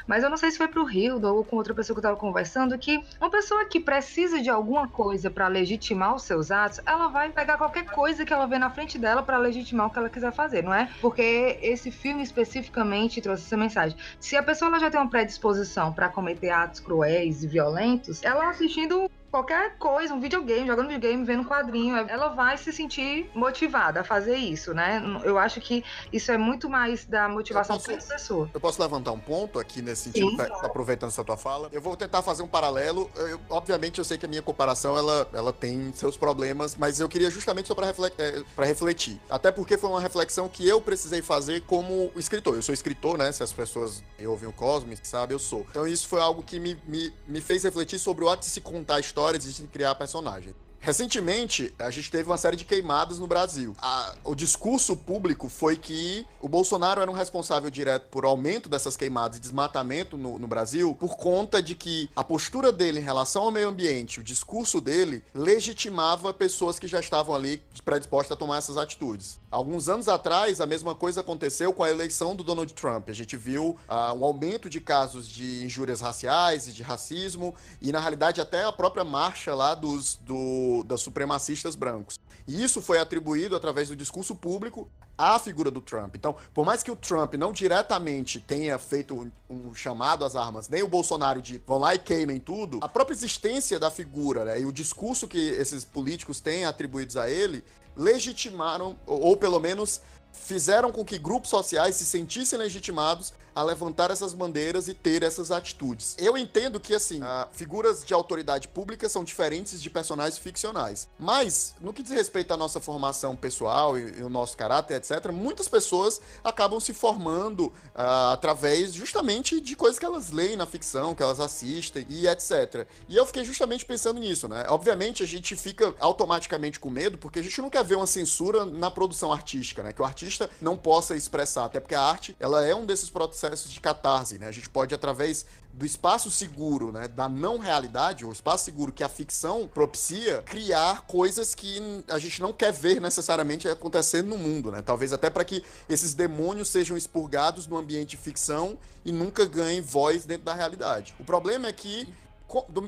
Mas eu não sei se foi para o Rio ou com outra pessoa que estava conversando, que uma pessoa que precisa de alguma coisa para legitimar os seus atos, ela vai pegar qualquer coisa que ela vê na frente dela para legitimar o que ela quiser fazer, não é? Porque esse filme especificamente trouxe essa mensagem. Se a pessoa já tem uma predisposição para cometer atos cruéis e violentos, ela assistindo qualquer coisa, um videogame, jogando videogame, vendo um quadrinho, ela vai se sentir motivada a fazer isso, né? Eu acho que isso é muito mais da motivação da pessoa. Eu posso levantar um ponto aqui nesse sentido, tá, aproveitando essa tua fala. Eu vou tentar fazer um paralelo. Eu, obviamente, eu sei que a minha comparação ela, ela tem seus problemas, mas eu queria justamente só para refletir, é, refletir. Até porque foi uma reflexão que eu precisei fazer como escritor. Eu sou escritor, né? Se as pessoas ouvem o Cosmos, sabe, eu sou. Então isso foi algo que me, me, me fez refletir sobre o ato de se contar a história histórias e de criar personagens. Recentemente, a gente teve uma série de queimadas no Brasil. A, o discurso público foi que o Bolsonaro era um responsável direto por aumento dessas queimadas e desmatamento no, no, Brasil, por conta de que a postura dele em relação ao meio ambiente, o discurso dele, legitimava pessoas que já estavam ali predispostas a tomar essas atitudes. Alguns anos atrás, a mesma coisa aconteceu com a eleição do Donald Trump. A gente viu uh, um aumento de casos de injúrias raciais e de racismo, e na realidade até a própria marcha lá dos, do, das supremacistas brancos. E isso foi atribuído através do discurso público à figura do Trump. Então, por mais que o Trump não diretamente tenha feito um, um chamado às armas, nem o Bolsonaro de vão lá e queimem tudo, a própria existência da figura né, e o discurso que esses políticos têm atribuídos a ele legitimaram, ou pelo menos fizeram com que grupos sociais se sentissem legitimados a levantar essas bandeiras e ter essas atitudes. Eu entendo que, assim, figuras de autoridade pública são diferentes de personagens ficcionais. Mas, no que diz respeito à nossa formação pessoal e, e o nosso caráter, etc., muitas pessoas acabam se formando uh, através justamente de coisas que elas leem na ficção, que elas assistem e etc. E eu fiquei justamente pensando nisso, né? Obviamente a gente fica automaticamente com medo porque a gente não quer ver uma censura na produção artística, né? Que o artista não possa expressar, até porque a arte, ela é um desses processos de catarse, né? A gente pode através do espaço seguro, né, da não realidade, o espaço seguro que a ficção propicia, criar coisas que a gente não quer ver necessariamente acontecendo no mundo, né? Talvez até para que esses demônios sejam expurgados no ambiente de ficção e nunca ganhem voz dentro da realidade. O problema é que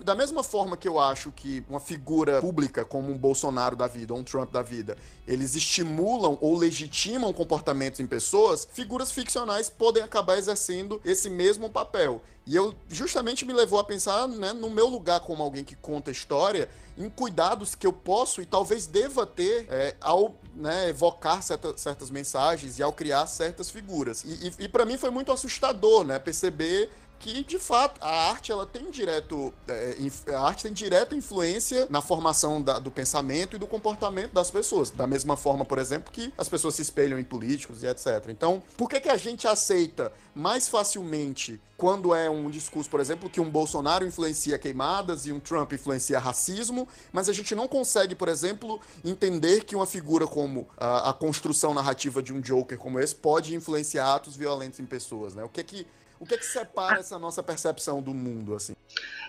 da mesma forma que eu acho que uma figura pública como um Bolsonaro da vida ou um Trump da vida, eles estimulam ou legitimam comportamentos em pessoas, figuras ficcionais podem acabar exercendo esse mesmo papel. E eu justamente me levou a pensar, né, no meu lugar como alguém que conta história, em cuidados que eu posso e talvez deva ter é, ao né, evocar certa, certas mensagens e ao criar certas figuras. E, e, e para mim foi muito assustador, né, perceber que de fato a arte ela tem direto é, a arte tem direta influência na formação da, do pensamento e do comportamento das pessoas. Da mesma forma por exemplo que as pessoas se espelham em políticos e etc. Então por que que a gente aceita mais facilmente quando é um discurso por exemplo que um Bolsonaro influencia queimadas e um Trump influencia racismo mas a gente não consegue por exemplo entender que uma figura como a, a construção narrativa de um Joker como esse pode influenciar atos violentos em pessoas né? O que que o que é que separa essa nossa percepção do mundo, assim?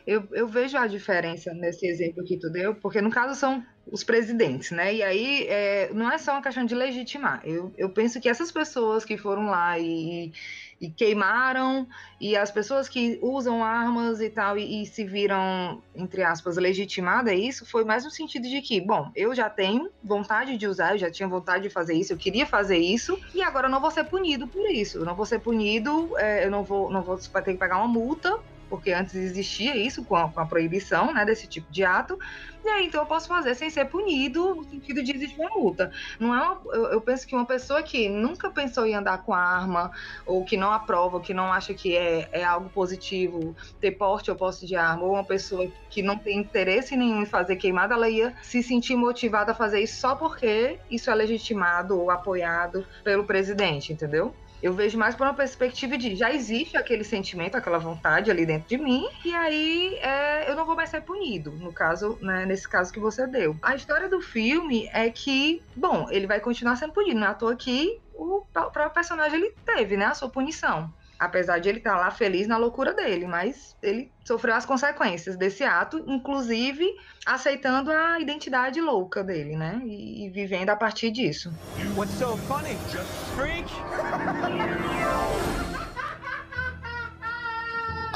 Eu, eu vejo a diferença nesse exemplo que tu deu, porque no caso são os presidentes, né? E aí é, não é só uma questão de legitimar. Eu, eu penso que essas pessoas que foram lá e, e queimaram, e as pessoas que usam armas e tal, e, e, se viram, entre aspas, legitimada isso, foi mais no sentido de que, bom, eu já tenho vontade de usar, eu já tinha vontade de fazer isso, eu queria fazer isso, e agora eu não vou ser punido por isso. Eu não vou ser punido, é, eu não vou, não vou ter que pagar uma multa porque antes existia isso com a, com a, proibição né, desse tipo de ato, e aí então eu posso fazer sem ser punido, no sentido de existir uma multa. Não é uma, eu, eu, penso que uma pessoa que nunca pensou em andar com arma, ou que não aprova, ou que não acha que é, é algo positivo ter porte ou posse de arma, ou uma pessoa que não tem interesse nenhum em fazer queimada, ela ia se sentir motivada a fazer isso só porque isso é legitimado ou apoiado pelo presidente, entendeu? Eu vejo mais por uma perspectiva de já existe aquele sentimento, aquela vontade ali dentro de mim, e aí é, eu não vou mais ser punido, no caso, né, nesse caso que você deu. A história do filme é que, bom, ele vai continuar sendo punido, não é à toa que o próprio personagem ele teve, né, a sua punição. Apesar de ele estar lá feliz na loucura dele, mas ele sofreu as consequências desse ato, inclusive aceitando a identidade louca dele, né? E, e vivendo a partir disso. What's so funny? Just freak.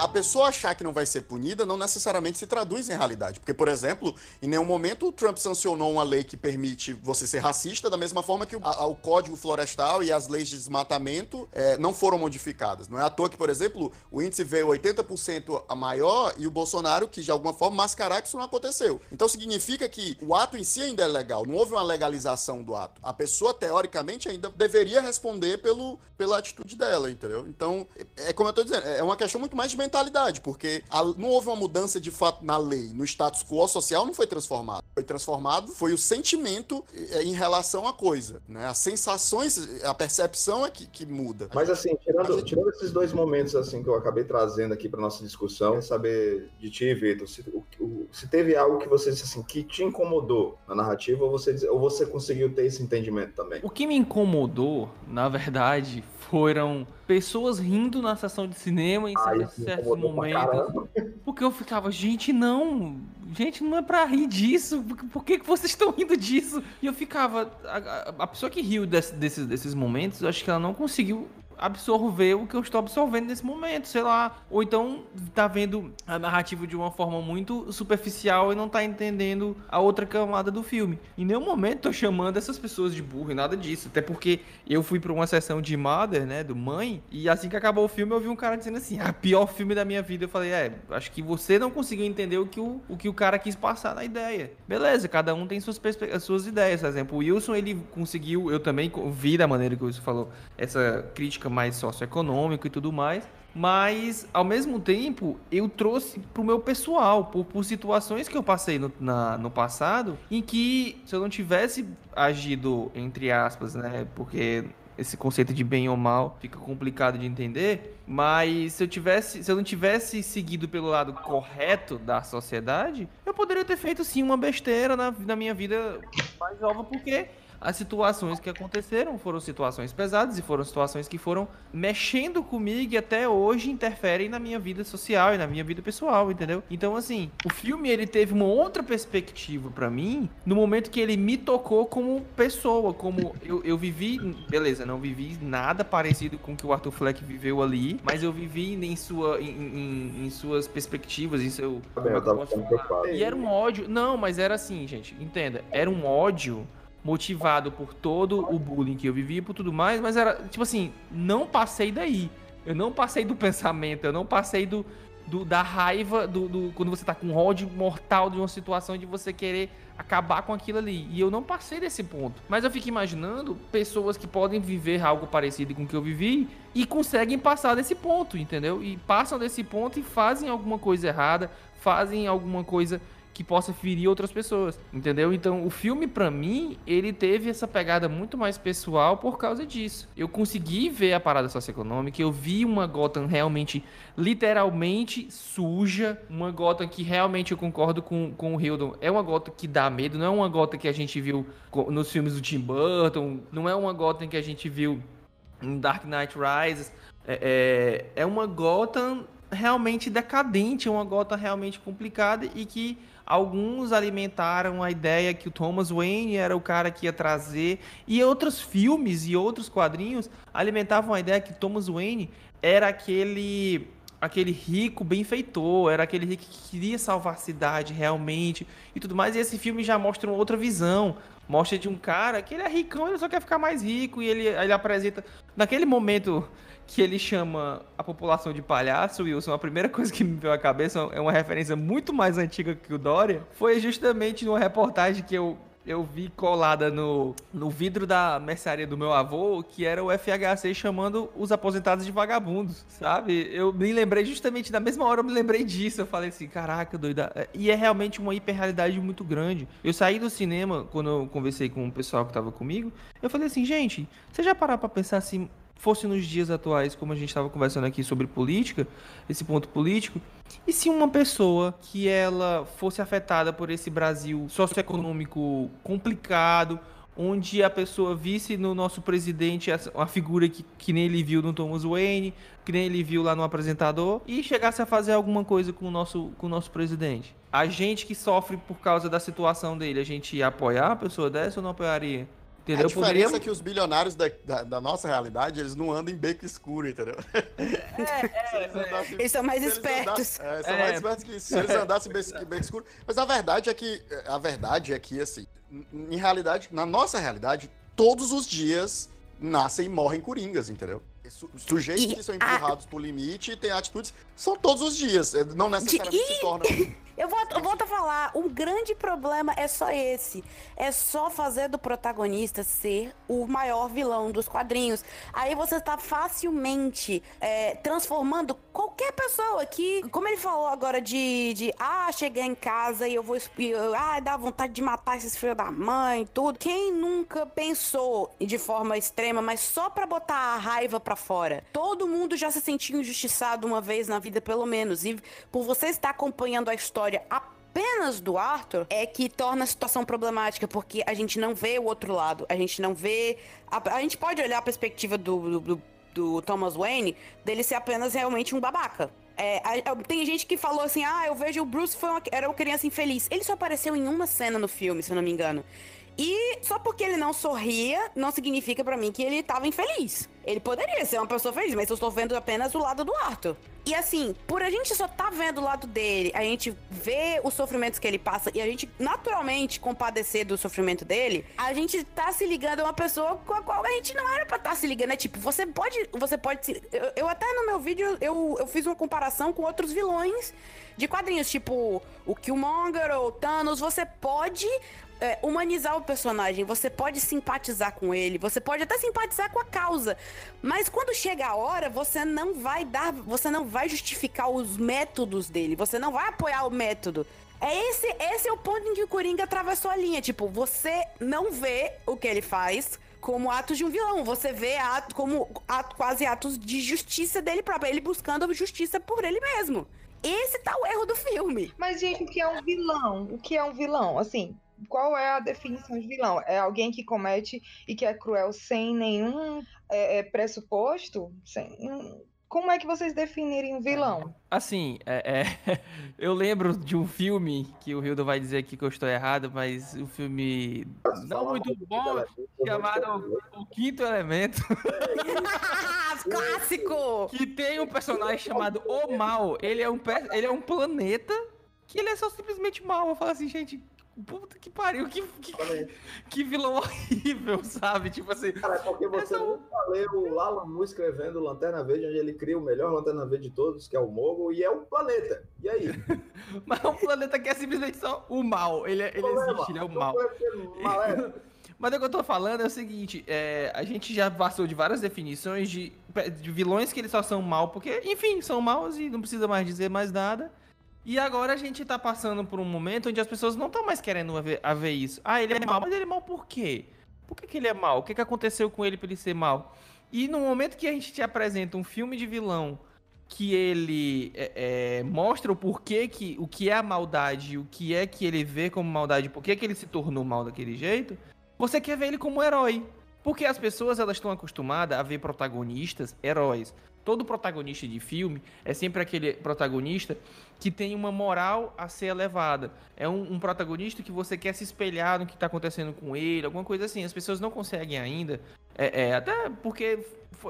a pessoa achar que não vai ser punida não necessariamente se traduz em realidade. Porque, por exemplo, em nenhum momento o Trump sancionou uma lei que permite você ser racista, da mesma forma que o, a, o Código Florestal e as leis de desmatamento é, não foram modificadas. Não é à toa que, por exemplo, o índice veio 80% a maior e o Bolsonaro, que de alguma forma mascarar que isso não aconteceu. Então significa que o ato em si ainda é legal, não houve uma legalização do ato. A pessoa, teoricamente, ainda deveria responder pelo, pela atitude dela, entendeu? Então, é, é como eu tô dizendo, é uma questão muito mais de mentalidade, porque a, não houve uma mudança de fato na lei, no status quo social não foi transformado. Foi transformado foi o sentimento é, em relação à coisa, né? As sensações, a percepção é que, que muda. Mas assim, tirando, gente... tirando esses dois momentos assim que eu acabei trazendo aqui para nossa discussão, quero saber de ti, Vitor, se, se, teve algo que você disse assim que te incomodou na narrativa ou você, ou você conseguiu ter esse entendimento também? O que me incomodou, na verdade, foram pessoas rindo na sessão de cinema em Ai, certos momentos. Porque eu ficava, gente, não. Gente, não é pra rir disso. Por que, que vocês estão rindo disso? E eu ficava. A, a pessoa que riu desse, desses, desses momentos, eu acho que ela não conseguiu absorver o que eu estou absorvendo nesse momento, sei lá. Ou então tá vendo a narrativa de uma forma muito superficial e não tá entendendo a outra camada do filme. Em nenhum momento tô chamando essas pessoas de burro e nada disso. Até porque eu fui para uma sessão de Mother, né, do Mãe, e assim que acabou o filme eu vi um cara dizendo assim, ah, pior filme da minha vida. Eu falei, é, acho que você não conseguiu entender o que o, o, que o cara quis passar na ideia. Beleza, cada um tem suas, suas ideias. Por exemplo, o Wilson, ele conseguiu, eu também vi da maneira que o Wilson falou, essa crítica política, mais socioeconômico e tudo mais. Mas, ao mesmo tempo, eu trouxe pro meu pessoal, por, por situações que eu passei no, na, no passado, em que se eu não tivesse agido, entre aspas, né? Porque esse conceito de bem ou mal fica complicado de entender, mas se eu tivesse, se eu não tivesse seguido pelo lado correto da sociedade, eu poderia ter feito sim uma besteira na, na minha vida mais nova, porque as situações que aconteceram foram situações pesadas e foram situações que foram mexendo comigo e até hoje interferem na minha vida social e na minha vida pessoal, entendeu? Então, assim, o filme ele teve uma outra perspectiva para mim no momento que ele me tocou como pessoa, como eu, eu vivi, beleza, não vivi nada parecido com o que o Arthur Fleck viveu ali, mas eu vivi em, sua, em, em, em suas perspectivas, em seu. Eu tava e era um ódio. Não, mas era assim, gente, entenda. Era um ódio motivado por todo o bullying que eu vivia e por tudo mais, mas era, tipo assim, não passei daí. Eu não passei do pensamento, eu não passei do, do da raiva, do, do, quando você tá com ódio mortal de uma situação de você querer acabar com aquilo ali. E eu não passei desse ponto. Mas eu fico imaginando pessoas que podem viver algo parecido com o que eu vivi e conseguem passar desse ponto, entendeu? E passam desse ponto e fazem alguma coisa errada, fazem alguma coisa que possa ferir outras pessoas, entendeu? Então, o filme para mim, ele teve essa pegada muito mais pessoal por causa disso. Eu consegui ver a parada socioeconômica, eu vi uma Gotham realmente, literalmente suja, uma Gotham que realmente eu concordo com, com o Hildon, é uma Gotham que dá medo, não é uma Gotham que a gente viu nos filmes do Tim Burton, não é uma Gotham que a gente viu em Dark Knight Rises, é, é, é uma Gotham realmente decadente, é uma Gotham realmente complicada e que Alguns alimentaram a ideia que o Thomas Wayne era o cara que ia trazer, e outros filmes e outros quadrinhos alimentavam a ideia que Thomas Wayne era aquele aquele rico benfeitor, era aquele rico que queria salvar a cidade realmente e tudo mais. E esse filme já mostra uma outra visão. Mostra de um cara que ele é ricão, ele só quer ficar mais rico e ele, ele apresenta naquele momento que ele chama a população de palhaço, Wilson, a primeira coisa que me veio à cabeça é uma referência muito mais antiga que o Dória, foi justamente numa reportagem que eu, eu vi colada no, no vidro da mercearia do meu avô, que era o FHC chamando os aposentados de vagabundos, sabe? Eu me lembrei justamente, na mesma hora eu me lembrei disso, eu falei assim, caraca, doida. E é realmente uma hiperrealidade muito grande. Eu saí do cinema, quando eu conversei com o pessoal que tava comigo, eu falei assim, gente, você já parar pra pensar assim, fosse nos dias atuais, como a gente estava conversando aqui sobre política, esse ponto político, e se uma pessoa que ela fosse afetada por esse Brasil socioeconômico complicado, onde a pessoa visse no nosso presidente a figura que, que nem ele viu no Thomas Wayne, que nem ele viu lá no apresentador, e chegasse a fazer alguma coisa com o nosso, com o nosso presidente. A gente que sofre por causa da situação dele, a gente ia apoiar a pessoa dessa ou não apoiaria? Entendeu? A diferença é que os bilionários da, da, da, nossa realidade, eles não andam em beco escuro, entendeu? É, é, é. Eles são mais espertos. é, são mais espertos que isso. Se eles andassem em beco escuro. Mas a verdade é que, a verdade é que, assim, em realidade, na nossa realidade, todos os dias nascem e morrem coringas, entendeu? Sujeitos e que são empurrados a... por limite e têm atitudes, são todos os dias. Não necessariamente De... se tornam. Eu eu volto a falar, o grande problema é só esse. É só fazer do protagonista ser o maior vilão dos quadrinhos. Aí você está facilmente é, transformando qualquer pessoa que, como ele falou agora de, de ah, cheguei em casa e eu vou ah, dá vontade de matar esses filhos da mãe, tudo. Quem nunca pensou de forma extrema, mas só para botar a raiva para fora? Todo mundo já se sentiu injustiçado uma vez na vida, pelo menos. E por você estar acompanhando a história história apenas do Arthur é que torna a situação problemática, porque a gente não vê o outro lado, a gente não vê. A, a gente pode olhar a perspectiva do, do, do, Thomas Wayne dele ser apenas realmente um babaca. É, a, a, tem gente que falou assim: ah, eu vejo o Bruce foi uma, era uma criança infeliz. Ele só apareceu em uma cena no filme, se eu não me engano. E só porque ele não sorria, não significa para mim que ele tava infeliz. Ele poderia ser uma pessoa feliz, mas eu estou vendo apenas o lado do Arthur. E assim, por a gente só tá vendo o lado dele, a gente vê os sofrimentos que ele passa e a gente naturalmente compadecer do sofrimento dele, a gente tá se ligando a uma pessoa com a qual a gente não era pra estar tá se ligando. É tipo, você pode. Você pode se. Eu, eu até no meu vídeo eu, eu fiz uma comparação com outros vilões de quadrinhos, tipo o Killmonger ou Thanos. Você pode é, humanizar o personagem, você pode simpatizar com ele, você pode até simpatizar com a causa, Mas quando chega a hora, você não vai dar, você não vai justificar os métodos dele, você não vai apoiar o método. É esse, esse é o ponto em que o Coringa atravessou a linha. Tipo, você não vê o que ele faz como atos de um vilão. Você vê ato, como ato, quase atos de justiça dele próprio. Ele buscando justiça por ele mesmo. Esse tá o erro do filme. Mas, gente, o que é um vilão? O que é um vilão? Assim, qual é a definição de vilão? É alguém que comete e que é cruel sem nenhum é, é, pressuposto? Sem, como é que vocês definirem um vilão? Assim, é, é, eu lembro de um filme que o Hildo vai dizer aqui que eu estou errado, mas um filme não muito bom, chamado O Quinto Elemento. Clássico! Que tem um personagem chamado O Mal. Ele é um, ele é um planeta que ele é só simplesmente mal. Eu falo assim, gente, Puta que pariu, que, que, que, vilão horrível, sabe? Tipo assim. Cara, é porque você é nunca leu o Lalamu escrevendo Lanterna Verde, onde ele cria o melhor Lanterna Verde de todos, que é o Mogo, e é um planeta. E aí? Mas é um planeta que é simplesmente só o mal. Ele, é, ele existe, ele é o mal. Mas o que eu tô falando é o seguinte: é, a gente já passou de várias definições de, de vilões que eles só são mal, porque, enfim, são maus e não precisa mais dizer mais nada. E agora a gente tá passando por um momento onde as pessoas não estão mais querendo ver, a ver isso. Ah, ele é mal, mas ele é mal por quê? Por que, que ele é mal? O que, que aconteceu com ele pra ele ser mal? E no momento que a gente te apresenta um filme de vilão que ele é, é, mostra o porquê que o que é a maldade, o que é que ele vê como maldade, por que, que ele se tornou mal daquele jeito, você quer ver ele como um herói. Porque as pessoas elas estão acostumadas a ver protagonistas heróis todo protagonista de filme é sempre aquele protagonista que tem uma moral a ser elevada. É um, um protagonista que você quer se espelhar no que está acontecendo com ele, alguma coisa assim. As pessoas não conseguem ainda, é, é, até porque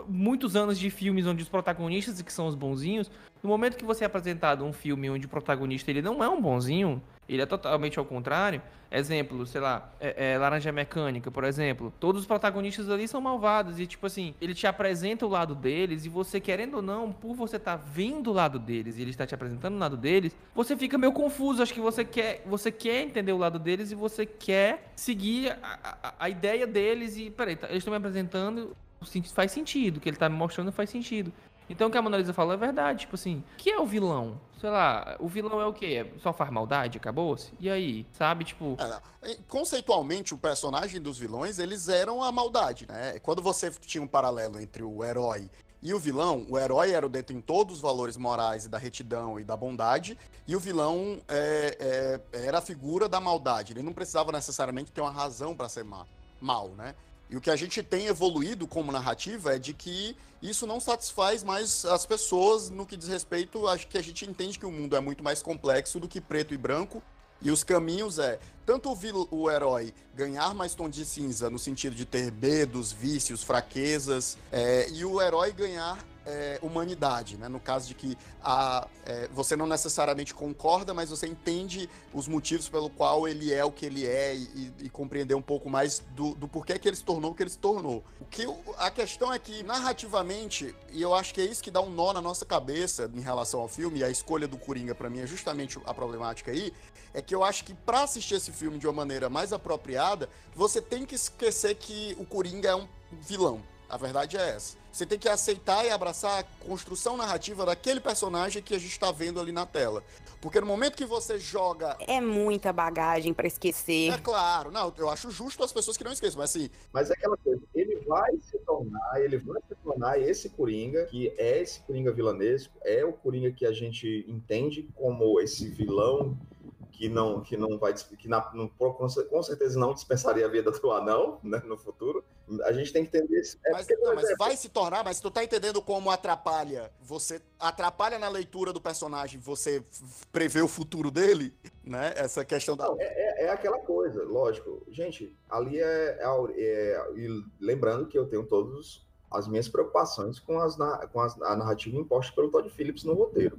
muitos anos de filmes onde os protagonistas que são os bonzinhos, no momento que você é apresentado um filme onde o protagonista ele não é um bonzinho, ele é totalmente ao contrário. Exemplo, sei lá, é, é, Laranja Mecânica, por exemplo. Todos os protagonistas ali são malvados. E, tipo assim, ele te apresenta o lado deles. E você, querendo ou não, por você estar tá vendo o lado deles e ele está te apresentando o lado deles, você fica meio confuso. Acho que você quer, você quer entender o lado deles e você quer seguir a, a, a ideia deles. E, peraí, tá, eles estão me apresentando. Faz sentido. O que ele está me mostrando faz sentido. Então o que a Mona Lisa falou é verdade, tipo assim, que é o vilão? Sei lá, o vilão é o quê? Só faz maldade, acabou-se? E aí, sabe, tipo... É, conceitualmente, o personagem dos vilões, eles eram a maldade, né? Quando você tinha um paralelo entre o herói e o vilão, o herói era o detentor dos valores morais e da retidão e da bondade, e o vilão é, é, era a figura da maldade. Ele não precisava necessariamente ter uma razão para ser mal, mal, né? E o que a gente tem evoluído como narrativa é de que isso não satisfaz mais as pessoas no que diz respeito. Acho que a gente entende que o mundo é muito mais complexo do que preto e branco. E os caminhos é tanto o, o herói ganhar mais tom de cinza no sentido de ter medos, vícios, fraquezas, é, e o herói ganhar é, humanidade, né? No caso de que a, é, você não necessariamente concorda, mas você entende os motivos pelo qual ele é o que ele é e, e, e compreender um pouco mais do, do, porquê que ele se tornou o que ele se tornou. O que a questão é que narrativamente, e eu acho que é isso que dá um nó na nossa cabeça em relação ao filme, e a escolha do Coringa para mim é justamente a problemática aí, é que eu acho que para assistir esse filme de uma maneira mais apropriada, você tem que esquecer que o Coringa é um vilão. A verdade é essa. Você tem que aceitar e abraçar a construção narrativa daquele personagem que a gente está vendo ali na tela. Porque no momento que você joga. É muita bagagem para esquecer. É claro, não, eu acho justo as pessoas que não esqueçam, mas assim. Mas é aquela coisa, ele vai se tornar, ele vai se tornar esse Coringa, que é esse Coringa vilanesco, é o Coringa que a gente entende como esse vilão que não que não vai que na, não, com certeza não dispensaria a vida do anão né, no futuro. A gente tem que entender isso. É mas, porque, não, mas vai se tornar, mas tu tá entendendo como atrapalha? Você atrapalha na leitura do personagem, você prevê o futuro dele, né? Essa questão da. Não, é, é, é, aquela coisa, lógico. Gente, ali é, é, é, E lembrando que eu tenho todos as minhas preocupações com, as, com as, a narrativa imposta pelo Todd Phillips no roteiro.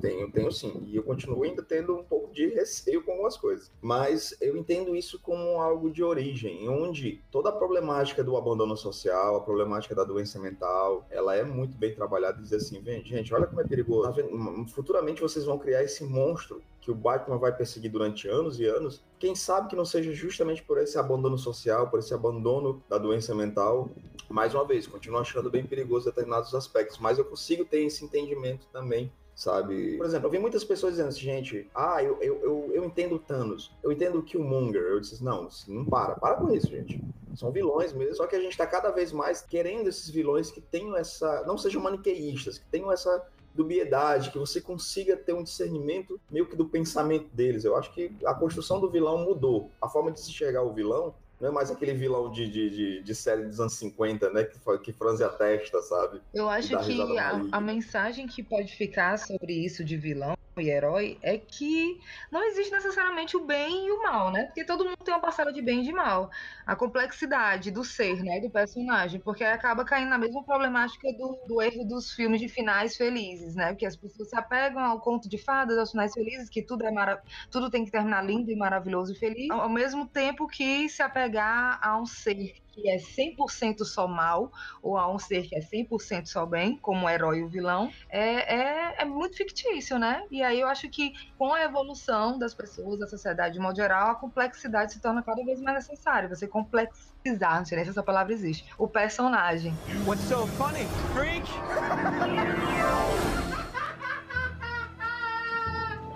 Tenho, tenho sim. E eu continuo ainda tendo um pouco de receio com algumas coisas. Mas eu entendo isso como algo de origem, onde toda a problemática do abandono social, a problemática da doença mental, ela é muito bem trabalhada e dizer assim, vem, gente, olha como é perigoso. Tá Futuramente vocês vão criar esse monstro que o Batman vai perseguir durante anos e anos, quem sabe que não seja justamente por esse abandono social, por esse abandono da doença mental, mais uma vez, continuo achando bem perigoso determinados aspectos, mas eu consigo ter esse entendimento também sabe? Por exemplo, eu vi muitas pessoas dizendo assim, gente, ah, eu, eu, eu, eu entendo Thanos, eu entendo o Killmonger. Eu disse, não, não para, para com isso, gente. São vilões mesmo, só que a gente tá cada vez mais querendo esses vilões que tenham essa, não sejam maniqueístas, que tenham essa dubiedade, que você consiga ter um discernimento meio que do pensamento deles. Eu acho que a construção do vilão mudou. A forma de se enxergar o vilão não é mais aquele vilão de, de, de, de, série dos anos 50, né? Que, que franze a testa, sabe? Eu acho que a, a, mensagem que pode ficar sobre isso de vilão e herói é que não existe necessariamente o bem e o mal, né? Porque todo mundo tem uma parcela de bem e de mal. A complexidade do ser, né? Do personagem, porque acaba caindo na mesma problemática do, do erro dos filmes de finais felizes, né? Porque as pessoas se apegam ao conto de fadas, aos finais felizes, que tudo é mara... tudo tem que terminar lindo e maravilhoso e feliz, ao mesmo tempo que se apega chegar a um ser que é 100% só mal, ou a um ser que é 100% só bem, como o herói e o vilão, é, é, é, muito fictício, né? E aí eu acho que com a evolução das pessoas, da sociedade de modo geral, a complexidade se torna cada vez mais necessária. Você complexizar, não sei nem se essa palavra existe, o personagem. What's so funny, freak?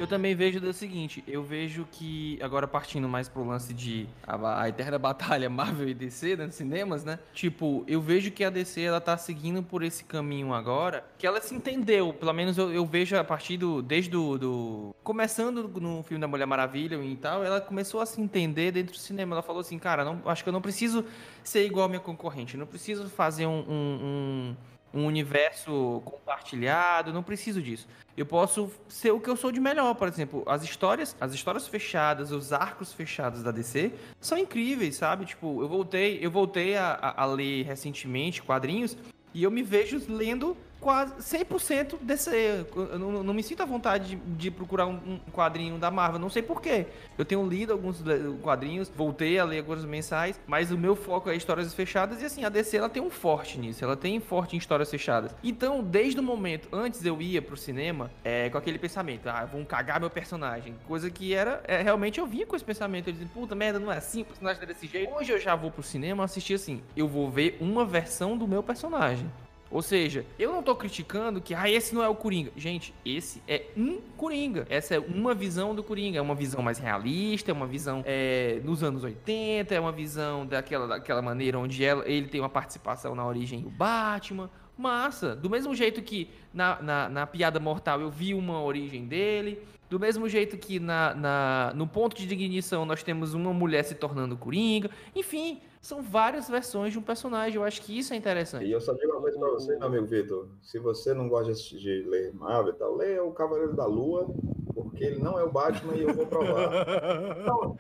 Eu também vejo do seguinte, eu vejo que, agora partindo mais pro lance de a, a eterna batalha Marvel e DC né, nos cinemas, né? Tipo, eu vejo que a DC, ela tá seguindo por esse caminho agora, que ela se entendeu, pelo menos eu, eu vejo a partir do, desde do, do, começando no filme da Mulher Maravilha e tal, ela começou a se entender dentro do cinema, ela falou assim, cara, não, acho que eu não preciso ser igual a minha concorrente, não preciso fazer um, um, um um universo compartilhado, não preciso disso. Eu posso ser o que eu sou de melhor, por exemplo, as histórias, as histórias fechadas, os arcos fechados da DC são incríveis, sabe? Tipo, eu voltei, eu voltei a, a ler recentemente quadrinhos e eu me vejo lendo quase 100% DC. Eu não, não, me sinto à vontade de, de procurar um, um, quadrinho da Marvel, não sei porquê. Eu tenho lido alguns quadrinhos, voltei a ler alguns mensais, mas o meu foco é histórias fechadas e assim, a DC ela tem um forte nisso, ela tem forte em histórias fechadas. Então, desde o momento, antes eu ia pro cinema é, com aquele pensamento, ah, vão cagar meu personagem, coisa que era, é, realmente eu vinha com esse pensamento, eu dizia, puta merda, não é assim, o personagem é desse jeito. Hoje eu já vou pro cinema assistir assim, eu vou ver uma versão do meu personagem. Ou seja, eu não tô criticando que ah, esse não é o Coringa. Gente, esse é um Coringa. Essa é uma visão do Coringa. É uma visão mais realista, é uma visão é, nos anos 80, é uma visão daquela, daquela maneira onde ela, ele tem uma participação na origem do Batman. Massa. Do mesmo jeito que na, na, na piada mortal eu vi uma origem dele. Do mesmo jeito que na, na, no ponto de ignição nós temos uma mulher se tornando Coringa. Enfim, são várias versões de um personagem. Eu acho que isso é interessante. E eu só digo uma coisa pra você, meu amigo Vitor. Se você não gosta de ler Marvel e tal, leia o Cavaleiro da Lua, porque ele não é o Batman e eu vou provar. Então,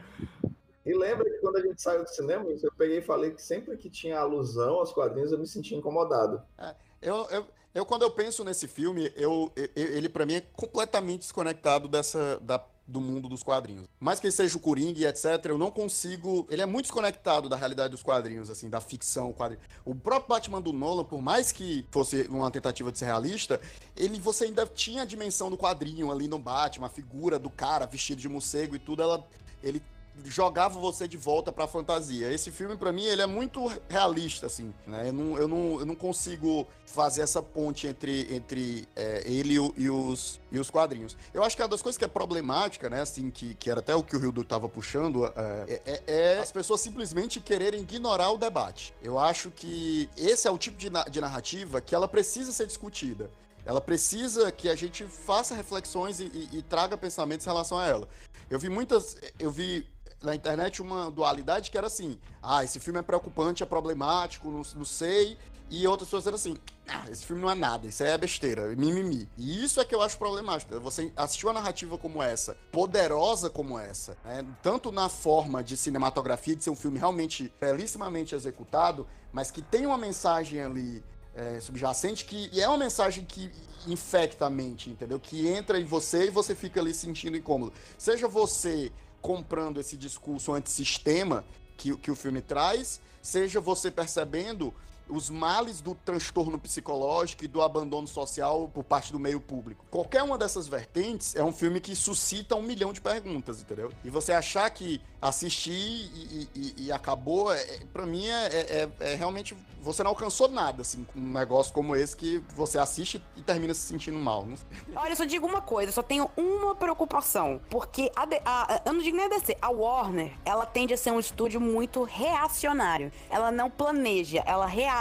e lembra que quando a gente saiu do cinema, eu peguei e falei que sempre que tinha alusão aos quadrinhos eu me sentia incomodado. É, eu, eu, eu, quando eu penso nesse filme, eu, eu ele para mim é completamente desconectado dessa da do mundo dos quadrinhos. Mais que ele seja o Coringa e etc, eu não consigo... Ele é muito desconectado da realidade dos quadrinhos, assim, da ficção quadrinho. O próprio Batman do Nolan, por mais que fosse uma tentativa de ser realista, ele, você ainda tinha a dimensão do quadrinho ali no Batman, a figura do cara vestido de morcego e tudo, ela, ele jogava você de volta para a fantasia. Esse filme, para mim, ele é muito realista, assim, né? Eu não, eu não, eu não consigo fazer essa ponte entre, entre é, ele e os, e os quadrinhos. Eu acho que uma das coisas que é problemática, né, assim, que, que era até o que o Rildo tava puxando, é, é, é, as pessoas simplesmente quererem ignorar o debate. Eu acho que esse é o tipo de, de narrativa que ela precisa ser discutida. Ela precisa que a gente faça reflexões e, e, e, traga pensamentos em relação a ela. Eu vi muitas. Eu vi na internet uma dualidade que era assim: ah, esse filme é preocupante, é problemático, não, não sei. E outras pessoas dizendo assim: ah, esse filme não é nada, isso é besteira, mimimi. E isso é que eu acho problemático. Você assistiu uma narrativa como essa, poderosa como essa, né? tanto na forma de cinematografia, de ser um filme realmente belíssimamente executado, mas que tem uma mensagem ali é, subjacente que e é uma mensagem que infecta a mente, entendeu? Que entra em você e você fica ali sentindo incômodo. Seja você comprando esse discurso antissistema que, que o filme traz, seja você percebendo os males do transtorno psicológico e do abandono social por parte do meio público. Qualquer uma dessas vertentes é um filme que suscita um milhão de perguntas, entendeu? E você achar que assistir e, e, e acabou, é, é para mim é, é, é, realmente você não alcançou nada, assim, um negócio como esse que você assiste e termina se sentindo mal. Olha, eu só digo uma coisa, só tenho uma preocupação, porque a, a, a, eu não digo nem a DC, a Warner, ela tende a ser um estúdio muito reacionário. Ela não planeja, ela reage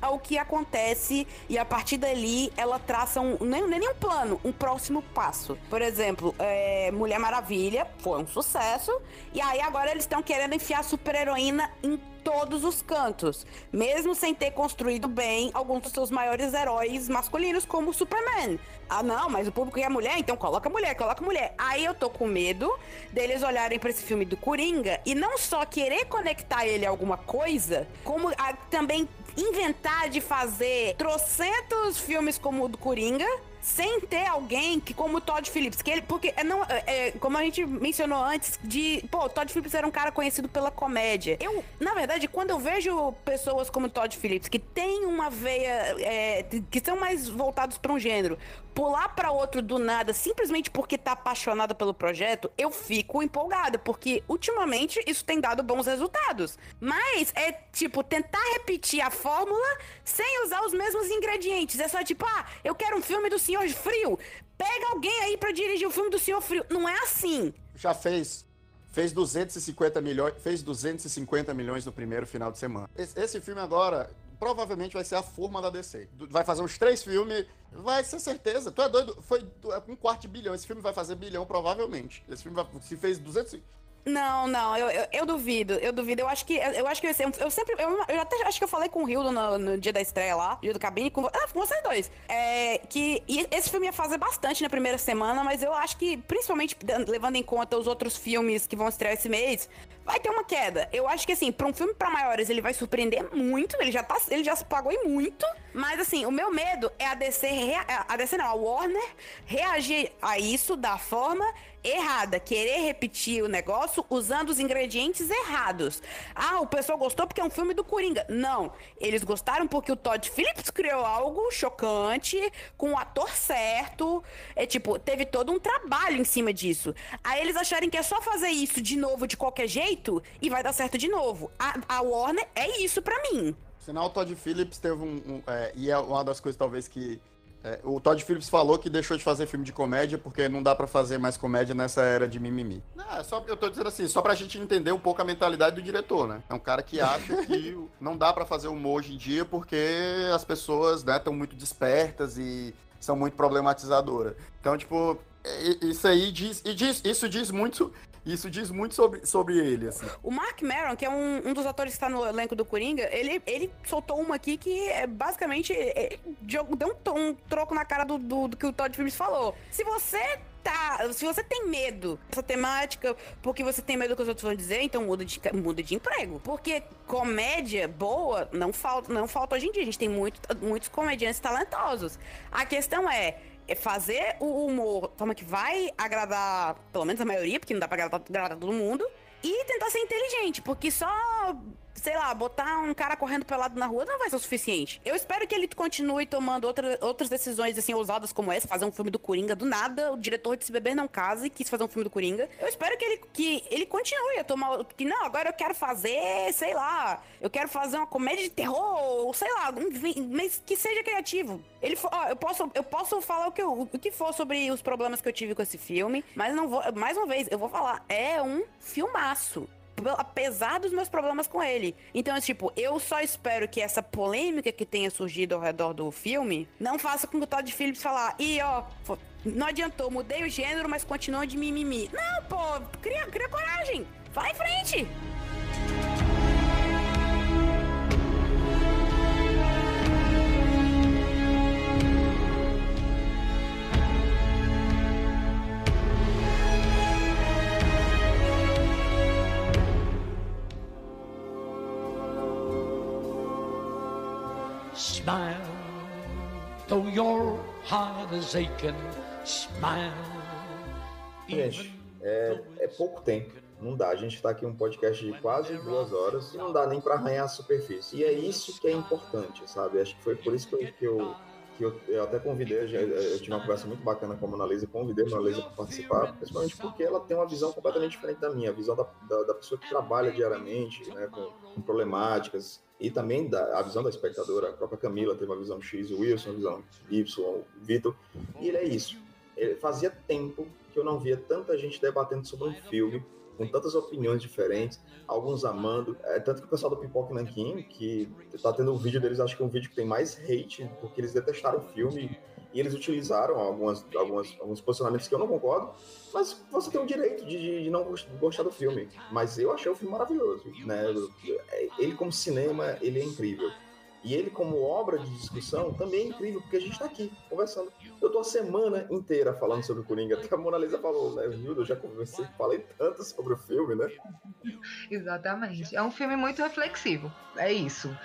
ao que acontece e a partir dali ela traça um, nem, nem um plano, um próximo passo. Por exemplo, é, Mulher Maravilha foi um sucesso e aí agora eles estão querendo enfiar super-heroína em todos os cantos, mesmo sem ter construído bem alguns dos seus maiores heróis masculinos, como Superman. Ah, não, mas o público é mulher, então coloca mulher, coloca mulher. Aí eu tô com medo deles olharem para esse filme do Coringa e não só querer conectar ele a alguma coisa, como a, também inventar de fazer trocentos filmes como o do Coringa sem ter alguém que, como o Todd Phillips, que ele, porque é, não, é, é, como a gente mencionou antes, de, pô, Todd Phillips era um cara conhecido pela comédia. Eu, na verdade, quando eu vejo pessoas como Todd Phillips, que tem uma veia, é, que são mais voltados para um gênero, pular para outro do nada, simplesmente porque tá apaixonada pelo projeto, eu fico empolgada, porque ultimamente isso tem dado bons resultados. Mas é tipo tentar repetir a fórmula sem usar os mesmos ingredientes. É só tipo, ah, eu quero um filme do Senhor Frio. Pega alguém aí para dirigir o filme do Senhor Frio. Não é assim. Já fez. Fez 250 milhões, fez 250 milhões no primeiro final de semana. Esse, esse filme agora provavelmente vai ser a forma da DC. Vai fazer uns três filmes, vai ser certeza. Tu é doido? Foi um quarto de bilhão. Esse filme vai fazer bilhão, provavelmente. Esse filme vai, se fez 200, não, não, eu, eu, eu, duvido, eu duvido. Eu acho que eu acho que eu, eu sempre. Eu, eu até acho que eu falei com o Hildo no, no, dia da estreia lá, dia do cabine, com, ah, com vocês dois. É, que esse filme ia fazer bastante na primeira semana, mas eu acho que, principalmente levando em conta os outros filmes que vão estrear esse mês, vai ter uma queda. Eu acho que assim, para um filme para maiores, ele vai surpreender muito, ele já tá, ele já se pagou em muito, mas assim, o meu medo é a DC, a DC não, a Warner reagir a isso da forma errada, querer repetir o negócio usando os ingredientes errados. Ah, o pessoal gostou porque é um filme do Coringa. Não, eles gostaram porque o Todd Phillips criou algo chocante, com o ator certo, é tipo, teve todo um trabalho em cima disso. Aí eles acharem que é só fazer isso de novo de qualquer jeito e vai dar certo de novo. A, a Warner é isso para mim. Sinal, o Todd Phillips teve um, um é, e é uma das coisas talvez que é, o Todd Phillips falou que deixou de fazer filme de comédia porque não dá para fazer mais comédia nessa era de mimimi. Não, é só, eu tô dizendo assim, só pra gente entender um pouco a mentalidade do diretor, né? É um cara que acha que não dá para fazer humor hoje em dia porque as pessoas, né, estão muito despertas e são muito problematizadoras. Então, tipo, é, isso aí diz, e diz, isso diz muito isso diz muito sobre, sobre ele, assim. O Mark Maron, que é um, um dos atores que está no elenco do Coringa, ele, ele soltou uma aqui que é basicamente é, deu um, um, troco na cara do, do, do que o Todd Phillips falou. Se você tá. Se você tem medo dessa temática, porque você tem medo do que os outros vão dizer, então muda de, muda de emprego. Porque comédia boa não falta, não falta hoje em dia. A gente tem muito, muitos comediantes talentosos. A questão é é fazer o humor de forma que vai agradar, pelo menos a maioria, porque não dá pra agradar, agradar todo mundo, e tentar ser inteligente, porque só sei lá, botar um cara correndo pelado na rua não vai ser o suficiente. Eu espero que ele continue tomando outra, outras decisões, assim, ousadas como essa, fazer um filme do Coringa. Do nada, o diretor de Se Beber Não Casa e quis fazer um filme do Coringa. Eu espero que ele, que ele continue a tomar... Que não, agora eu quero fazer, sei lá, eu quero fazer uma comédia de terror, ou sei lá, mas que seja criativo. Ele, ó, eu posso, eu posso falar o que, eu, o que for sobre os problemas que eu tive com esse filme, mas não vou, mais uma vez, eu vou falar, é um filmaço apesar dos meus problemas com ele. Então, é tipo, eu só espero que essa polêmica que tenha surgido ao redor do filme não faça com que o Todd Phillips falar, e ó, não adiantou, mudei o gênero, mas continua de mimimi. Não, pô, cria, cria coragem, vai em frente. Smile. Gente, é, é pouco tempo Não dá. A gente tá aqui um podcast de quase duas horas e não dá nem para arranhar a superfície. E é isso que é importante, sabe? Acho que foi por isso que eu, que eu que eu, eu, até convidei, eu, eu tive uma conversa muito bacana com a Mona Lisa, convidei a Mona Lisa para participar, principalmente porque ela tem uma visão completamente diferente da minha, a visão da, da, da pessoa que trabalha diariamente né, com, com, problemáticas, e também da, a visão da espectadora. A própria Camila teve uma visão X, o Wilson, uma visão Y, o Vitor, e ele é isso. Ele, fazia tempo que eu não via tanta gente debatendo sobre um filme com tantas opiniões diferentes, alguns amando. É, tanto que o pessoal do Pipoca Nankin, que tá tendo um vídeo deles, acho que é um vídeo que tem mais hate, porque eles detestaram o filme e eles utilizaram algumas, algumas, alguns posicionamentos que eu não concordo, mas você tem o direito de, de, não gostar do filme. Mas eu achei o filme maravilhoso, né? Ele como cinema, ele é incrível. E ele, como obra de discussão, também é incrível, porque a gente está aqui conversando. Eu tô a semana inteira falando sobre o Coringa. Até a Mona Lisa falou, né? Eu já conversei, falei tanto sobre o filme, né? Exatamente. É um filme muito reflexivo. É isso.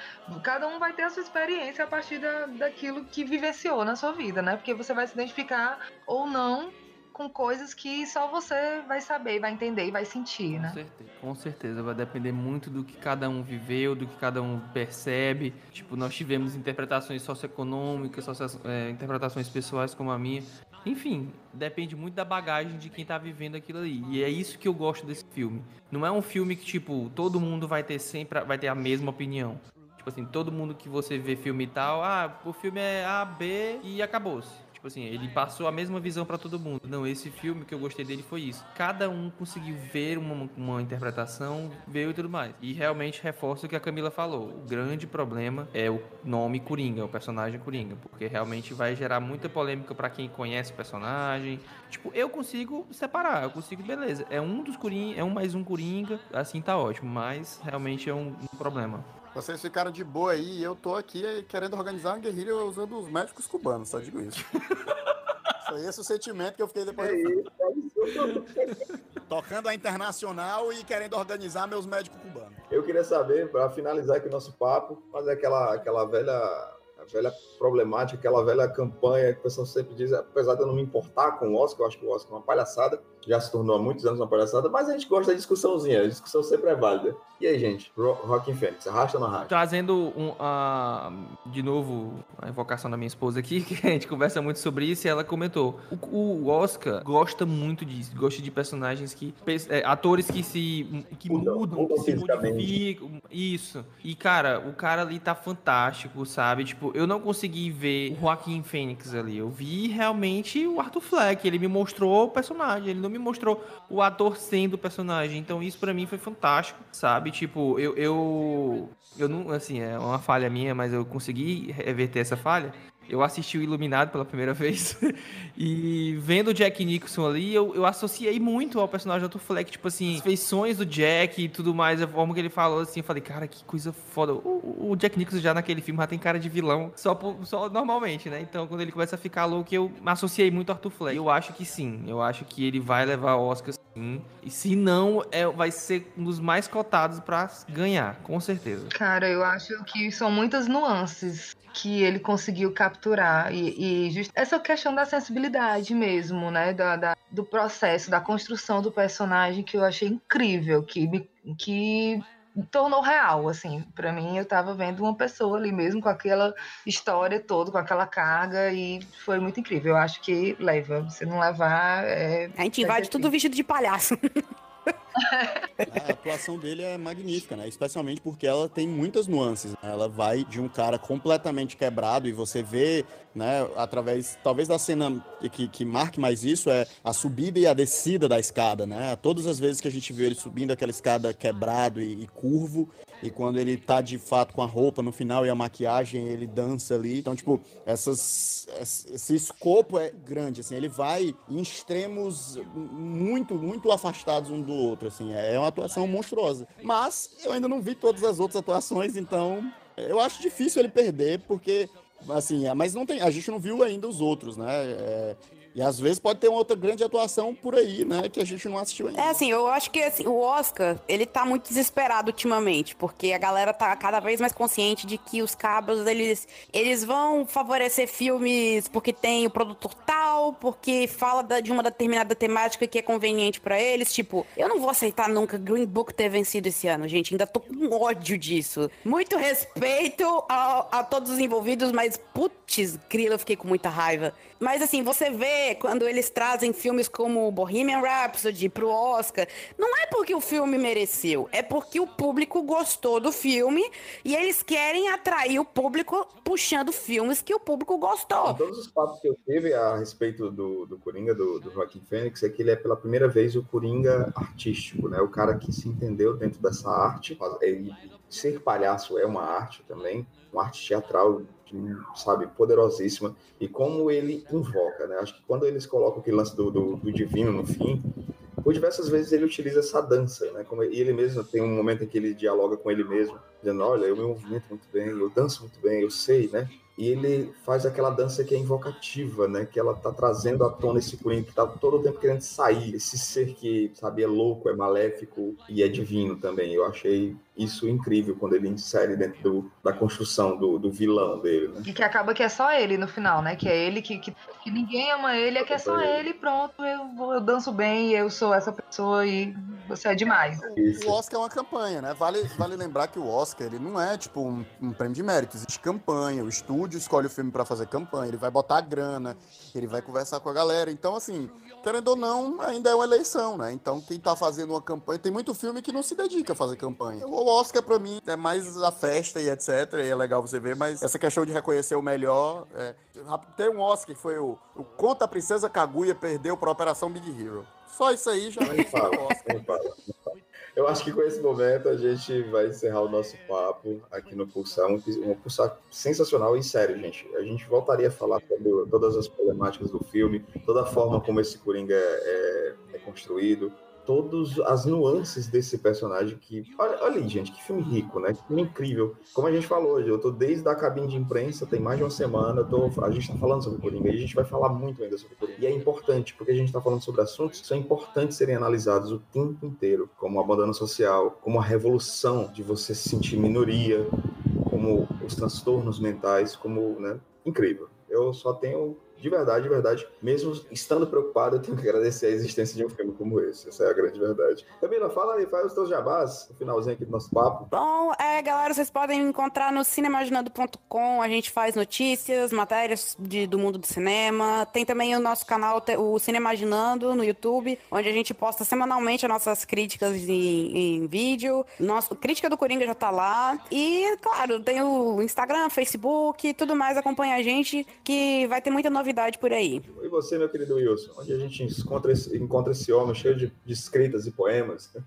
Cada um vai ter a sua experiência a partir da, daquilo que vivenciou na sua vida, né? Porque você vai se identificar ou não com coisas que só você vai saber, vai entender e vai sentir, com né? Certeza, com certeza, vai depender muito do que cada um viveu, do que cada um percebe. Tipo, nós tivemos interpretações socioeconômicas, socio é, interpretações pessoais como a minha. Enfim, depende muito da bagagem de quem tá vivendo aquilo ali. E é isso que eu gosto desse filme. Não é um filme que, tipo, todo mundo vai ter sempre, vai ter a mesma opinião. Tipo assim, todo mundo que você vê filme e tal, ah, o filme é A, B e acabou-se. Tipo assim, ele passou a mesma visão para todo mundo. Não, esse filme que eu gostei dele foi isso. Cada um conseguiu ver uma, uma interpretação, veio e tudo mais. E realmente reforça o que a Camila falou. O grande problema é o nome Coringa, o personagem Coringa, porque realmente vai gerar muita polêmica para quem conhece o personagem. Tipo, eu consigo separar, eu consigo, beleza. É um dos Coringa, é um mais um Coringa, assim tá ótimo, mas realmente é um, um problema. Vocês ficaram de boa aí e eu tô aqui querendo organizar uma guerrilha usando os médicos cubanos, só digo isso. Foi esse o sentimento que eu fiquei depois. É é Tocando a internacional e querendo organizar meus médicos cubanos. Eu queria saber, para finalizar aqui o nosso papo, fazer aquela, aquela velha a velha problemática, aquela velha campanha que o pessoal sempre diz, apesar de eu não me importar com o Oscar, eu acho que o Oscar é uma palhaçada, já se tornou há muitos anos uma palhaçada, mas a gente gosta da discussãozinha, a discussão sempre é válida. E aí, gente, Rockin' Fênix, arrasta ou não arrasta? Trazendo um, uh, de novo a invocação da minha esposa aqui, que a gente conversa muito sobre isso, e ela comentou, o, o Oscar gosta muito disso, gosta de personagens que, é, atores que se, que mudam, mudam que se modificam, isso. E, cara, o cara ali tá fantástico, sabe? Tipo, eu não consegui ver o Joaquim Fênix ali, eu vi realmente o Arthur Fleck, ele me mostrou o personagem, ele não me mostrou o ator sendo o personagem. Então isso para mim foi fantástico, sabe? Tipo, eu, eu eu não, assim, é uma falha minha, mas eu consegui reverter essa falha eu assisti o Iluminado pela primeira vez e vendo o Jack Nicholson ali, eu, eu associei muito ao personagem do Arthur Fleck, tipo assim, as feições do Jack e tudo mais, a forma que ele falou assim, eu falei, cara, que coisa foda. O, o Jack Nicholson já naquele filme já tem cara de vilão, só, só normalmente, né? Então, quando ele começa a ficar louco, eu associei muito ao Arthur Fleck. Eu acho que sim, eu acho que ele vai levar Oscar sim, e se não, é, vai ser um dos mais cotados para ganhar, com certeza. Cara, eu acho que são muitas nuances que ele conseguiu capturar. E, e just... essa questão da sensibilidade mesmo, né, da, da, do processo, da construção do personagem que eu achei incrível, que me, que tornou real, assim, para mim eu tava vendo uma pessoa ali mesmo com aquela história toda, com aquela carga e foi muito incrível. Eu acho que leva, se não levar, é... a gente invade tudo vestido de palhaço. a atuação dele é magnífica, né? Especialmente porque ela tem muitas nuances. Né? Ela vai de um cara completamente quebrado e você vê, né, através, talvez da cena que, que marque mais isso é a subida e a descida da escada, né? Todas as vezes que a gente vê ele subindo aquela escada quebrado e, e curvo, e quando ele tá de fato com a roupa no final e a maquiagem, ele dança ali. Então, tipo, essas, esse escopo é grande, assim, ele vai em extremos muito, muito afastados um do outro, assim. É uma atuação monstruosa. Mas eu ainda não vi todas as outras atuações, então eu acho difícil ele perder, porque assim, é, mas não tem, a gente não viu ainda os outros, né? É, e às vezes pode ter uma outra grande atuação por aí, né? Que a gente não assistiu ainda. É assim, eu acho que assim, o Oscar, ele tá muito desesperado ultimamente, porque a galera tá cada vez mais consciente de que os cabos, eles, eles vão favorecer filmes porque tem o produtor tal porque fala de uma determinada temática que é conveniente para eles. Tipo, eu não vou aceitar nunca Green Book ter vencido esse ano, gente. Ainda tô com ódio disso. Muito respeito a, a todos os envolvidos, mas putz, grilo, eu fiquei com muita raiva. Mas assim, você vê quando eles trazem filmes como Bohemian Rhapsody pro Oscar, não é porque o filme mereceu, é porque o público gostou do filme e eles querem atrair o público puxando filmes que o público gostou. Todos os papos que eu tive a respeito do, do Coringa, do, do Joaquim Fênix, é que ele é pela primeira vez o Coringa artístico, né? O cara que se entendeu dentro dessa arte. Ele, ser palhaço é uma arte também, uma arte teatral sabe, poderosíssima, e como ele invoca, né? Acho que quando eles colocam aquele lance do, do, do divino no fim, por diversas vezes ele utiliza essa dança, né? Como, e ele mesmo tem um momento em que ele dialoga com ele mesmo, dizendo, olha, eu me movimento muito bem, eu danço muito bem, eu sei, né? E ele faz aquela dança que é invocativa, né? Que ela tá trazendo à tona esse Coringa que tá todo o tempo querendo sair, esse ser que, sabe, é louco, é maléfico e é divino também. Eu achei isso incrível quando ele insere dentro do, da construção do, do, vilão dele, né? E que acaba que é só ele no final, né? Que é ele que, que, que ninguém ama ele, é que é só ele, pronto, eu, eu danço bem, eu sou essa pessoa e você é demais. O, o Oscar é uma campanha, né? Vale, vale lembrar que o Oscar, ele não é tipo um, um prêmio de mérito, existe campanha, o estúdio escolhe o filme para fazer campanha, ele vai botar grana, ele vai conversar com a galera, então assim, querendo ou não, ainda é uma eleição, né? Então quem tá fazendo uma campanha, tem muito filme que não se dedica a fazer campanha. O Oscar, para mim, é mais a festa e etc. E é legal você ver, mas essa questão de reconhecer o melhor. É... Tem um Oscar que foi o, o Conta a Princesa Kaguya perdeu para Operação Big Hero. Só isso aí já fala, não fala, Eu acho que com esse momento a gente vai encerrar o nosso papo aqui no Pulsar. Um, um Pulsar sensacional e sério, gente. A gente voltaria a falar sobre todas as problemáticas do filme, toda a forma como esse Coringa é, é, é construído, todas as nuances desse personagem que. Olha, olha aí, gente, que filme rico, né? Que filme incrível. Como a gente falou hoje, eu tô desde a cabine de imprensa, tem mais de uma semana, eu tô, a gente tá falando sobre Coringa e a gente vai falar muito ainda sobre Coringa. E é importante, porque a gente tá falando sobre assuntos que são importantes serem analisados o tempo inteiro, como o abandono social, como a revolução de você se sentir minoria, como os transtornos mentais, como, né? Incrível. Eu só tenho de verdade, de verdade, mesmo estando preocupado, eu tenho que agradecer a existência de um filme como esse. Essa é a grande verdade. Camila, fala aí, faz os teus jabás, no finalzinho aqui do nosso papo. Bom, é, galera, vocês podem me encontrar no cinemaginando.com. A gente faz notícias, matérias de, do mundo do cinema. Tem também o nosso canal, o Cinemaginando, no YouTube, onde a gente posta semanalmente as nossas críticas em, em vídeo. Nosso, crítica do Coringa já tá lá. E, claro, tem o Instagram, Facebook, tudo mais. Acompanha a gente, que vai ter muita novidade novidade por aí. E você, meu querido Wilson, onde a gente encontra esse, encontra esse homem cheio de, de escritas e poemas?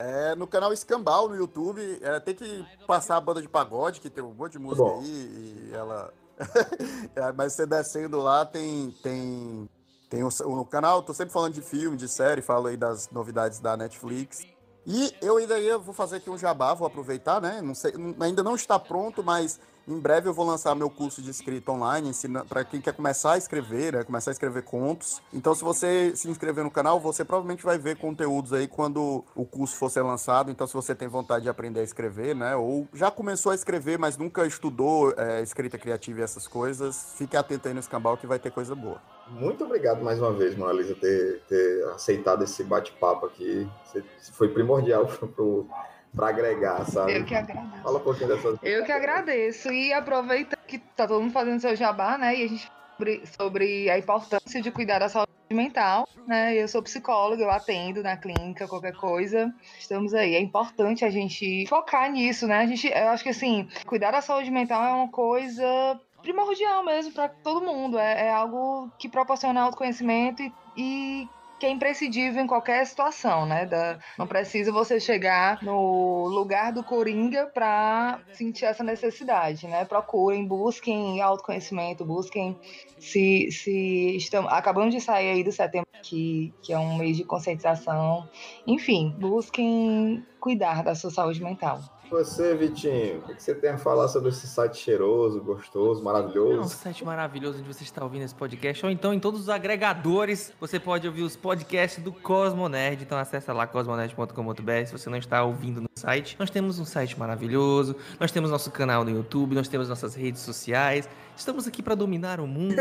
É, no canal Escambau no YouTube, é, tem que passar a banda de pagode, que tem um monte de música Bom. aí, e ela. é, mas você descendo lá, tem. tem... Tem o, o canal, tô sempre falando de filme, de série, falo aí das novidades da Netflix. E eu ainda ia, vou fazer aqui um jabá, vou aproveitar, né? Não sei, ainda não está pronto, mas em breve eu vou lançar meu curso de escrita online, para quem quer começar a escrever, né, começar a escrever contos. Então, se você se inscrever no canal, você provavelmente vai ver conteúdos aí quando o curso for ser lançado. Então, se você tem vontade de aprender a escrever, né, ou já começou a escrever, mas nunca estudou é, escrita criativa e essas coisas, fique atento aí no Escambau que vai ter coisa boa. Muito obrigado mais uma vez, Mona Lisa, ter, ter aceitado esse bate-papo aqui. Você foi primordial para agregar, sabe? Eu que agradeço. Fala um pouquinho dessas. Eu que agradeço. E aproveita que tá todo mundo fazendo seu jabá, né? E a gente sobre, sobre a importância de cuidar da saúde mental, né? Eu sou psicóloga, eu atendo na clínica, qualquer coisa. Estamos aí. É importante a gente focar nisso, né? A gente, eu acho que assim, cuidar da saúde mental é uma coisa primordial mesmo para todo mundo. É, é, algo que proporciona autoconhecimento e, e que é imprescindível em qualquer situação, né? Da, não precisa você chegar no lugar do Coringa para sentir essa necessidade, né? Procurem, busquem autoconhecimento, busquem se, se estão acabamos de sair aí do setembro que, que é um mês de conscientização. Enfim, busquem cuidar da sua saúde mental. Você, Vitinho, o que você tem a falar sobre esse site cheiroso, gostoso, maravilhoso? É um site maravilhoso onde você está ouvindo esse podcast, ou então em todos os agregadores, você pode ouvir os podcasts do Cosmonerd, então acessa lá cosmonerd.com.br se você não está ouvindo no site. Nós temos um site maravilhoso, nós temos nosso canal no YouTube, nós temos nossas redes sociais, Estamos aqui para dominar o mundo.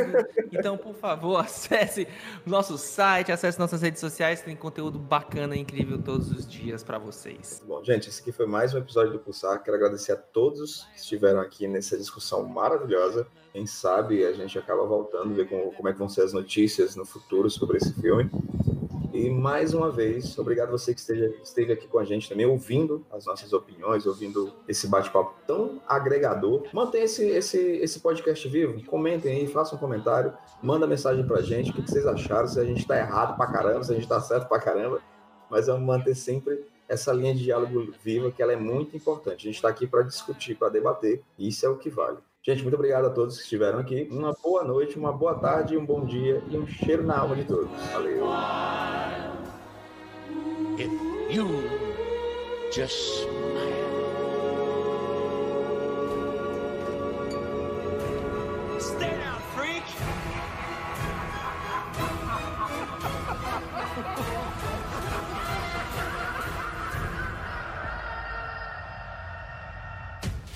Então, por favor, acesse nosso site, acesse nossas redes sociais, tem conteúdo bacana e incrível todos os dias para vocês. Bom, gente, esse aqui foi mais um episódio do Pulsar. Quero agradecer a todos que estiveram aqui nessa discussão maravilhosa. Quem sabe a gente acaba voltando, ver como, como é que vão ser as notícias no futuro sobre esse filme. E mais uma vez, obrigado você que esteja, esteve aqui com a gente também, ouvindo as nossas opiniões, ouvindo esse bate-papo tão agregador. Mantenha esse, esse, esse podcast vivo, comentem aí, façam um comentário, manda mensagem pra gente, o que vocês acharam, se a gente tá errado pra caramba, se a gente tá certo pra caramba. Mas vamos manter sempre essa linha de diálogo viva, que ela é muito importante. A gente está aqui para discutir, para debater, e isso é o que vale. Gente, muito obrigado a todos que estiveram aqui. Uma boa noite, uma boa tarde, um bom dia e um cheiro na alma de todos. Valeu. If you just